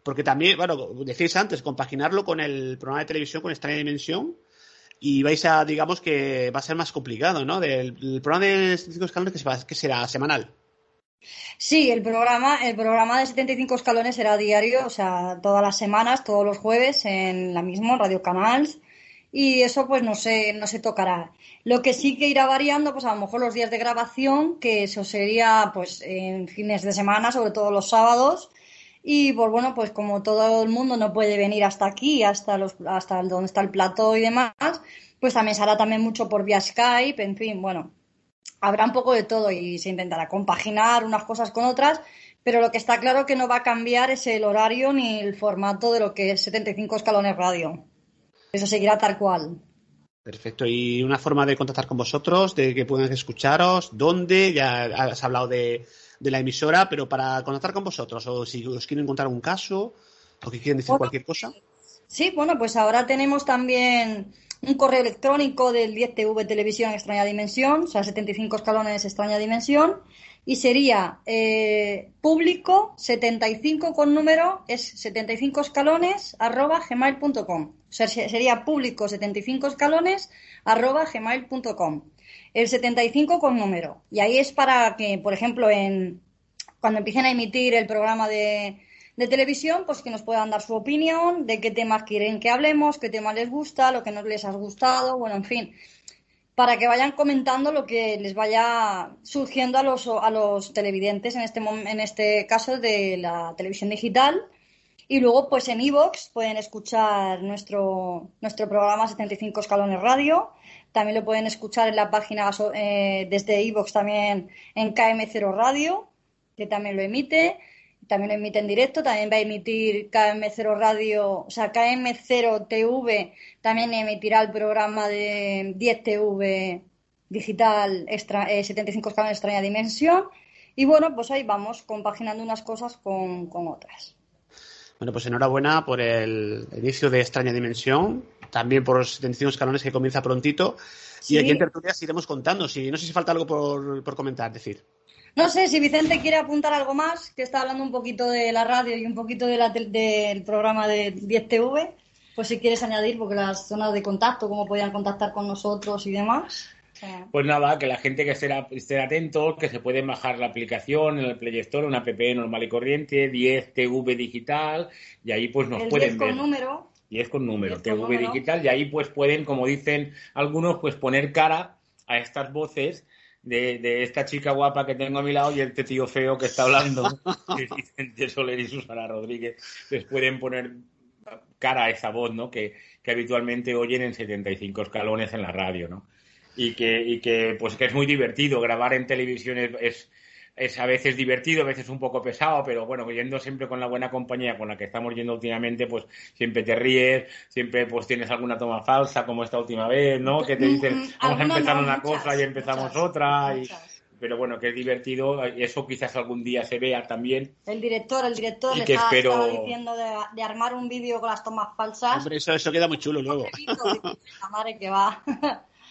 porque también, bueno, decís antes, compaginarlo con el programa de televisión con Extraña Dimensión, y vais a, digamos que va a ser más complicado, ¿no? Del, el programa de 75 escalones que, se va- que será semanal. Sí, el programa, el programa de 75 escalones será diario, o sea, todas las semanas, todos los jueves en la misma Radio Canals y eso pues no se, no se tocará. Lo que sí que irá variando, pues a lo mejor los días de grabación, que eso sería pues en fines de semana, sobre todo los sábados. Y pues bueno, pues como todo el mundo no puede venir hasta aquí, hasta los, hasta donde está el plató y demás, pues también se hará también mucho por vía Skype, en fin, bueno, habrá un poco de todo y se intentará compaginar unas cosas con otras, pero lo que está claro que no va a cambiar es el horario ni el formato de lo que es 75 escalones radio. Eso seguirá tal cual. Perfecto. ¿Y una forma de contactar con vosotros, de que puedan escucharos? ¿Dónde? Ya has hablado de, de la emisora, pero para contactar con vosotros, o si os quieren contar un caso, o que quieren decir Bueno, cualquier cosa. Sí, bueno, pues ahora tenemos también un correo electrónico del 10TV Televisión Extraña Dimensión, o sea, 75 escalones Extraña Dimensión, y sería eh, público 75 con número, es 75 escalones arroba gmail.com. O sea, se- sería público 75 escalones arroba gmail.com. El 75 con número. Y ahí es para que, por ejemplo, en, cuando empiecen a emitir el programa de, de televisión, pues que nos puedan dar su opinión de qué temas quieren que hablemos, qué tema les gusta, lo que no les ha gustado, bueno, en fin, para que vayan comentando lo que les vaya surgiendo a los, a los televidentes, en este, en este caso de la televisión digital. Y luego, pues en iVoox pueden escuchar nuestro, nuestro programa 75 Escalones Radio. También lo pueden escuchar en la página eh, desde iVoox también en KM0 Radio, que también lo emite. También lo emite en directo. También va a emitir KM0 Radio, o sea, KM0 TV también emitirá el programa de 10 TV digital extra, eh, 75 escalones extraña dimensión. Y bueno, pues ahí vamos compaginando unas cosas con, con otras. Bueno, pues enhorabuena por el inicio de Extraña Dimensión, también por los 75 escalones que comienza prontito. Sí. Y aquí en Tertulias iremos contando. Si, no sé si falta algo por, por comentar, decir. No sé si Vicente quiere apuntar algo más, que está hablando un poquito de la radio y un poquito de la tel- del programa de 10TV, pues si quieres añadir, porque las zonas de contacto, cómo podían contactar con nosotros y demás. Pues nada, que la gente que esté, esté atento, que se pueden bajar la aplicación en el Play Store, una app normal y corriente, 10 TV digital, y ahí pues nos el pueden 10 con ver. número, 10 con número, 10 con TV número. digital, y ahí pues pueden, como dicen algunos, pues poner cara a estas voces de, de esta chica guapa que tengo a mi lado y este tío feo que está hablando, (laughs) Vicente Soler y Susana Rodríguez. Les pueden poner cara a esa voz, ¿no? Que, que habitualmente oyen en 75 escalones en la radio, ¿no? Y que, y que, pues, que es muy divertido. Grabar en televisión es, es, a veces divertido, a veces un poco pesado, pero bueno, yendo siempre con la buena compañía con la que estamos yendo últimamente, pues siempre te ríes, siempre pues tienes alguna toma falsa, como esta última vez, ¿no? Que te dicen, vamos a empezar una cosa y empezamos otra. Y, pero bueno, que es divertido, eso quizás algún día se vea también. El director, el director Y le que estaba, espero- estaba diciendo de, de armar un vídeo con las tomas falsas. Hombre, eso, eso queda muy chulo luego. La madre que va.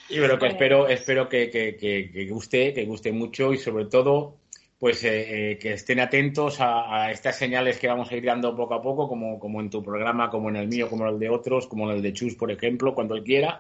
Y pero que espero, espero que, que, que, que guste, que guste mucho y sobre todo, pues eh, eh, que estén atentos a, estas señales que vamos a ir dando poco a poco, como, como en tu programa, como en el mío, como en el de otros, como en el de Chus, por ejemplo, cuando él quiera.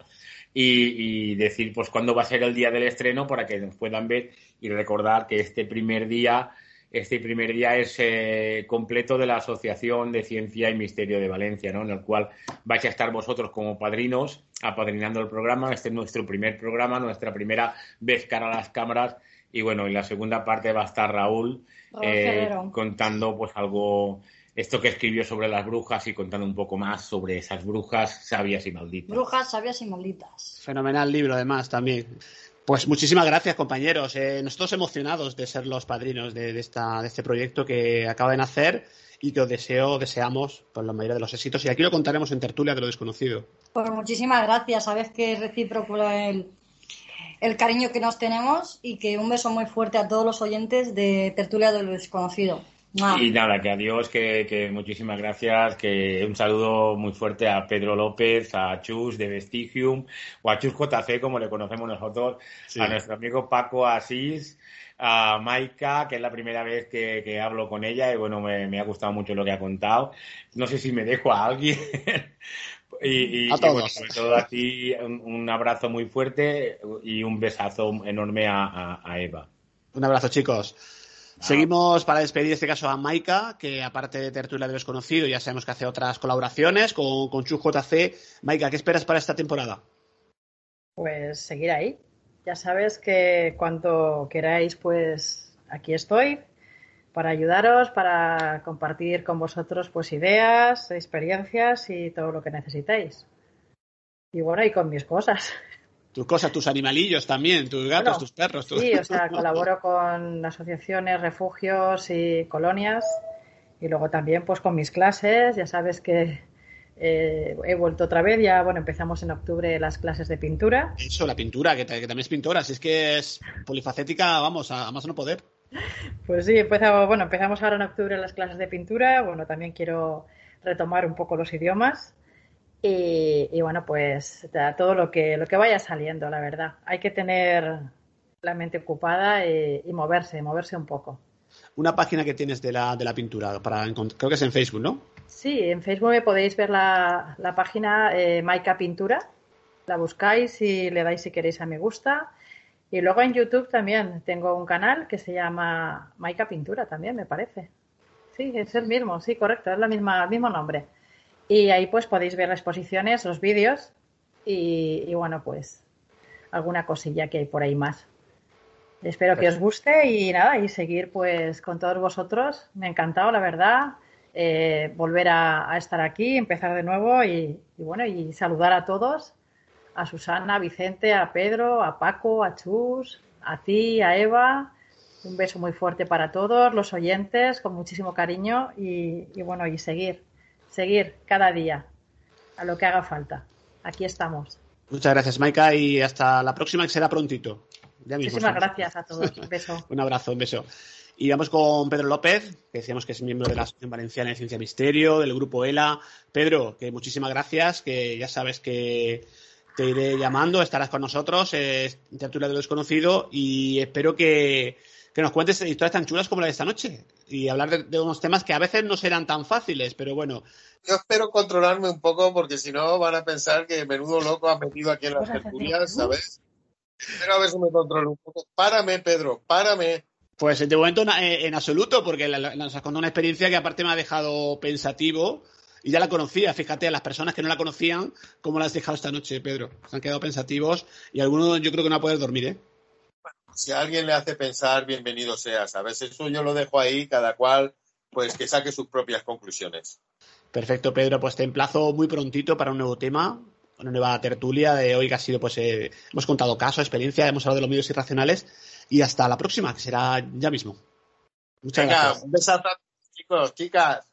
Y, y decir, pues, cuándo va a ser el día del estreno para que nos puedan ver y recordar que este primer día, este primer día es eh, completo de la Asociación de Ciencia y Misterio de Valencia, ¿no? En el cual vais a estar vosotros como padrinos apadrinando el programa. Este es nuestro primer programa, nuestra primera vez cara a las cámaras. Y bueno, en la segunda parte va a estar Raúl eh, contando pues algo, esto que escribió sobre las brujas y contando un poco más sobre esas brujas sabias y malditas. Brujas, sabias y malditas. Fenomenal libro, además, también. Pues muchísimas gracias, compañeros. Eh, nosotros emocionados de ser los padrinos de, de esta, de este proyecto que acaba de nacer y que os deseo, deseamos por la mayoría de los éxitos. Y aquí lo contaremos en Tertulia de lo Desconocido. Pues muchísimas gracias. Sabes que es recíproco el, el cariño que nos tenemos y que un beso muy fuerte a todos los oyentes de Tertulia de lo Desconocido. Y nada, que adiós, que, que muchísimas gracias, que un saludo muy fuerte a Pedro López, a Chus de Vestigium, o a Chus JC, como le conocemos nosotros, Sí. a nuestro amigo Paco Asís, a Maika, que es la primera vez que, que hablo con ella, y bueno, me, me ha gustado mucho lo que ha contado. No sé si me dejo a alguien. Y, y- A y, bueno, todos. sobre todo a ti, un, un abrazo muy fuerte y un besazo enorme a, a- a Eva. Un abrazo, chicos. Seguimos para despedir este caso a Maika, que aparte de Tertulia de Desconocido, ya sabemos que hace otras colaboraciones con, con Chus JC. Maika, ¿qué esperas para esta temporada? Pues seguir ahí. Ya sabes que cuando queráis, pues aquí estoy para ayudaros, para compartir con vosotros pues ideas, experiencias y todo lo que necesitéis. Y bueno, y con mis cosas. (laughs) Tus cosas, tus animalillos también, tus gatos, Bueno, tus perros. tus- Sí, o sea, (laughs) colaboro con asociaciones, refugios y colonias. Y luego también pues con mis clases. Ya sabes que eh, he vuelto otra vez. Ya, bueno, empezamos en octubre las clases de pintura. Eso, la pintura, que, ta- que también es pintora. Si es que es polifacética, vamos, a, a más no poder. Pues sí, empezamos, bueno, empezamos ahora en octubre las clases de pintura. Bueno, también quiero retomar un poco los idiomas. Y, y bueno, pues todo lo que, lo que vaya saliendo, la verdad. Hay que tener la mente ocupada y, y moverse, moverse un poco. Una página que tienes de la, de la pintura, para creo que es en Facebook, ¿no? Sí, en Facebook me podéis ver la, la página eh, Maika Pintura. La buscáis y le dais si queréis a me gusta. Y luego en YouTube también tengo un canal que se llama Maika Pintura también, me parece. Sí, es el mismo, sí, correcto, es la misma, el mismo nombre. Y ahí pues podéis ver las exposiciones, los vídeos y, y bueno, pues alguna cosilla que hay por ahí más. Espero que os guste y nada, y seguir pues con todos vosotros. Me ha encantado, la verdad, eh, volver a, estar aquí, empezar de nuevo y, y bueno, y saludar a todos, a Susana, a Vicente, a Pedro, a Paco, a Chus, a ti, a Eva. Un beso muy fuerte para todos los oyentes, con muchísimo cariño y, y bueno, y seguir, seguir cada día a lo que haga falta. Aquí estamos. Muchas gracias, Maika, y hasta la próxima, que será prontito. Ya mismo Muchísimas gracias a todos. Un beso. (laughs) Un abrazo, un beso. Y vamos con Pedro López, que decíamos que es miembro de la Asociación Valenciana de Ciencia y Misterio, del grupo ELA. Pedro, que muchísimas gracias, que ya sabes que te iré llamando, estarás con nosotros, eh, Tertulia de lo Desconocido, y espero que, que nos cuentes historias tan chulas como la de esta noche, y hablar de, de unos temas que a veces no serán tan fáciles, pero bueno, Yo espero controlarme un poco porque si no van a pensar que menudo loco ha metido aquí en las tertulias, ¿sabes? Pero a ver si me controlo un poco. Párame, Pedro, párame. Pues de momento eh, en absoluto, porque la- la- nos has contado una experiencia que aparte me ha dejado pensativo y ya la conocía. Fíjate, a las personas que no la conocían, cómo la has dejado esta noche, Pedro. Se han quedado pensativos y algunos yo creo que no va a poder dormir, ¿eh? Si a alguien le hace pensar, bienvenido sea, ¿sabes? Eso yo lo dejo ahí, cada cual, pues que saque sus propias conclusiones. Perfecto, Pedro. Pues te emplazo muy prontito para un nuevo tema, una nueva tertulia de hoy que ha sido, pues, eh, hemos contado casos, experiencia, hemos hablado de los medios irracionales y hasta la próxima, que será ya mismo. Muchas Venga, gracias. un besazo chicos, chicas.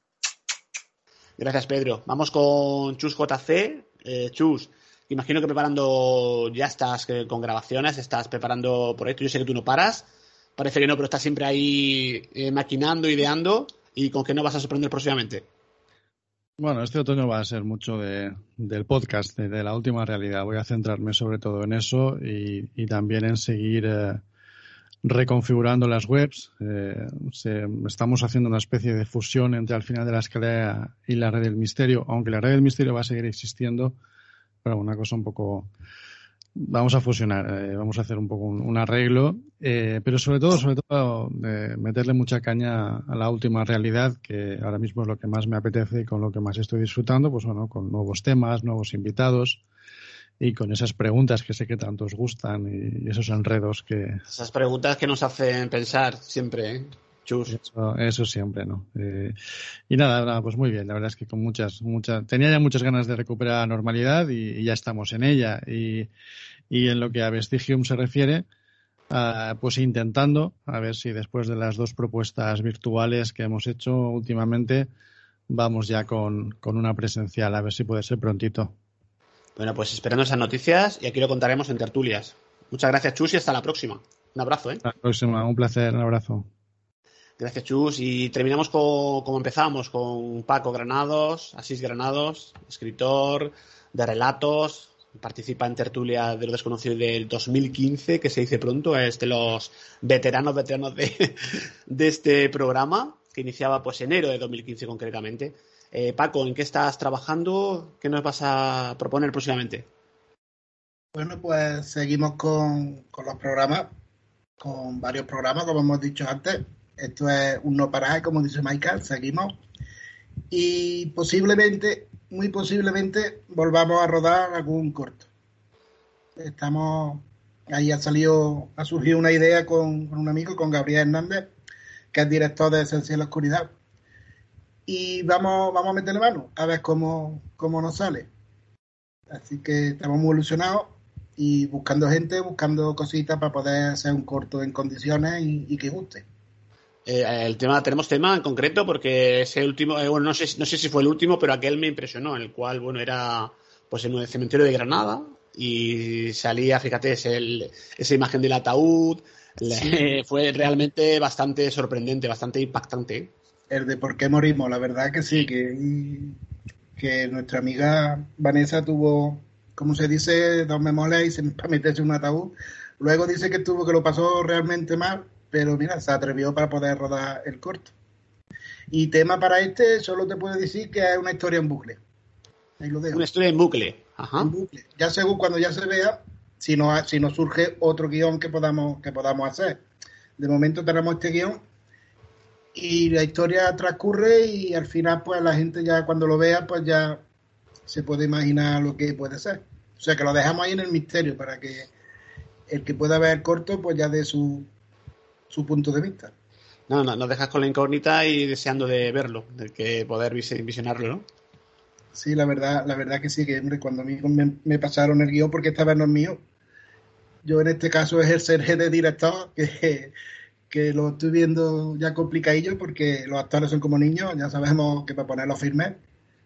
Gracias, Pedro. Vamos con Chus JC. Eh, Chus, imagino que preparando, ya estás eh, con grabaciones, estás preparando proyectos. Yo sé que tú no paras. Parece que no, pero estás siempre ahí eh, maquinando, ideando. ¿Y con qué no vas a sorprender próximamente? Bueno, este otoño va a ser mucho de, del podcast, de, la última realidad. Voy a centrarme sobre todo en eso y, y también en seguir eh, reconfigurando las webs. Eh, se- estamos haciendo una especie de fusión entre al final de la escalera y la red del misterio, aunque la red del misterio va a seguir existiendo, pero una cosa un poco vamos a fusionar, eh, vamos a hacer un poco un, arreglo, eh, pero sobre todo, sobre todo, eh, meterle mucha caña a la última realidad, que ahora mismo es lo que más me apetece y con lo que más estoy disfrutando, pues bueno, con nuevos temas, nuevos invitados y con esas preguntas que sé que tanto os gustan y, esos enredos que Esas preguntas que nos hacen pensar siempre, ¿eh? Chus. eso, eso siempre, ¿no? Eh, y nada, nada, pues muy bien, la verdad es que con muchas, muchas, tenía ya muchas ganas de recuperar la normalidad y, y ya estamos en ella. Y, y en lo que a Vestigium se refiere, ah, pues intentando, a ver si después de las dos propuestas virtuales que hemos hecho últimamente, vamos ya con, con una presencial, a ver si puede ser prontito. Bueno, pues esperando esas noticias y aquí lo contaremos en tertulias. Muchas gracias, Chus, y hasta la próxima. Un abrazo, ¿eh? Hasta la próxima, un placer, un abrazo. Gracias, Chus. Y terminamos con, como empezamos, con Paco Granados, Asís Granados, escritor de relatos, participa en tertulia de lo desconocido del 2015, que se dice pronto, es de los veteranos, veteranos de, (laughs) de este programa, que iniciaba pues enero de 2015 concretamente. Eh, Paco, ¿en qué estás trabajando? ¿Qué nos vas a proponer próximamente? Bueno, pues seguimos con, con los programas, con varios programas, como hemos dicho antes. Esto es un no parar, como dice Michael, seguimos. Y posiblemente, muy posiblemente, volvamos a rodar algún corto. Estamos, ahí ha salido, ha surgido una idea con, con un amigo, con Gabriel Hernández, que es director de Esencia en la Oscuridad. Y vamos, vamos a meterle mano, a ver cómo, cómo nos sale. Así que estamos muy ilusionados y buscando gente, buscando cositas para poder hacer un corto en condiciones y, y que guste. Eh, el tema, tenemos tema en concreto porque ese último, eh, bueno, no sé, no sé si fue el último, pero aquel me impresionó, el cual, bueno, era pues en el cementerio de Granada y salía, fíjate, es el- esa imagen del ataúd, le- (laughs) fue realmente bastante sorprendente, bastante impactante. El de por qué morimos, la verdad que sí, que, que nuestra amiga Vanessa tuvo, como se dice, dos memorias y se (laughs) para meterse en un ataúd. Luego dice que tuvo que lo pasó realmente mal, pero mira, se atrevió para poder rodar el corto. Y tema para este, solo te puedo decir que es una historia en bucle. Ahí lo dejo. Una historia en bucle. Ajá. En bucle. Ya según cuando ya se vea, si no, si nos surge otro guion que podamos, que podamos hacer. De momento tenemos este guion y la historia transcurre y al final pues la gente ya cuando lo vea pues ya se puede imaginar lo que puede ser. O sea que lo dejamos ahí en el misterio para que el que pueda ver el corto pues ya dé su, su punto de vista. No, no, nos dejas con la incógnita y deseando de verlo, de que poder visi- visionarlo, ¿no? Sí, la verdad, la verdad que sí, que hombre, cuando a mí me, me pasaron el guion, porque esta vez no es mío, yo en este caso ejerceré de director, que, que lo estoy viendo ya complicadillo, porque los actores son como niños, ya sabemos que para ponerlos firmes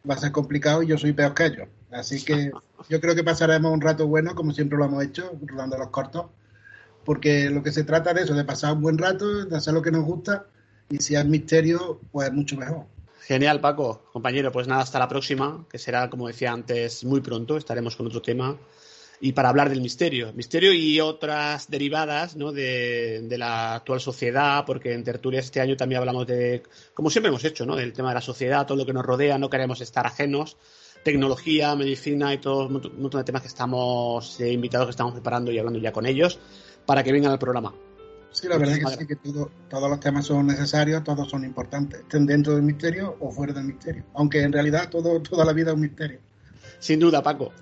va a ser complicado y yo soy peor que ellos. Así que yo creo que pasaremos un rato bueno, como siempre lo hemos hecho, rodando los cortos, porque lo que se trata de eso, de pasar un buen rato, de hacer lo que nos gusta, y si hay misterio, pues mucho mejor. Genial, Paco. Compañero, pues nada, hasta la próxima, que será, como decía antes, muy pronto. Estaremos con otro tema. Y para hablar del misterio. Misterio y otras derivadas ¿no? de, de la actual sociedad, porque en Tertulia este año también hablamos de, como siempre hemos hecho, ¿no? del tema de la sociedad, todo lo que nos rodea, no queremos estar ajenos. Tecnología, medicina y todo un montón de temas que estamos, eh, invitados que estamos preparando y hablando ya con ellos, para que vengan al programa. Sí, la verdad Muchísimas que sí, que todo- todos los temas son necesarios, todos son importantes, estén dentro del misterio o fuera del misterio. Aunque en realidad todo, toda la vida es un misterio. Sin duda, Paco.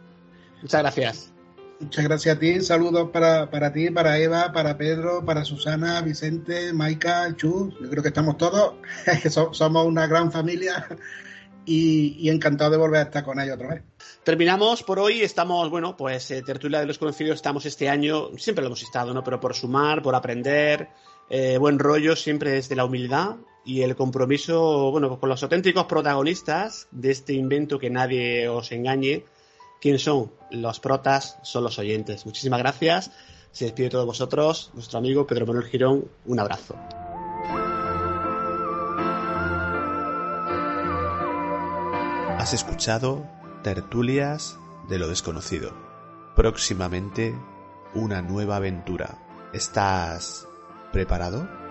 Muchas gracias. Muchas gracias a ti, saludos para, para ti, para Eva, para Pedro, para Susana, Vicente, Maika, Chus. Yo creo que estamos todos, (laughs) que so- somos una gran familia (laughs) y, y encantado de volver a estar con ellos otra vez. Terminamos por hoy, estamos, bueno, pues eh, Tertulia de los Conocidos, estamos este año, siempre lo hemos estado, ¿no? Pero por sumar, por aprender, eh, buen rollo, siempre desde la humildad y el compromiso, bueno, con los auténticos protagonistas de este invento que nadie os engañe. ¿Quién son? Los protas son los oyentes. Muchísimas gracias. Se despide de todos vosotros, nuestro amigo Pedro Manuel Girón. Un abrazo. Has escuchado Tertulias de lo desconocido. Próximamente una nueva aventura. ¿Estás preparado?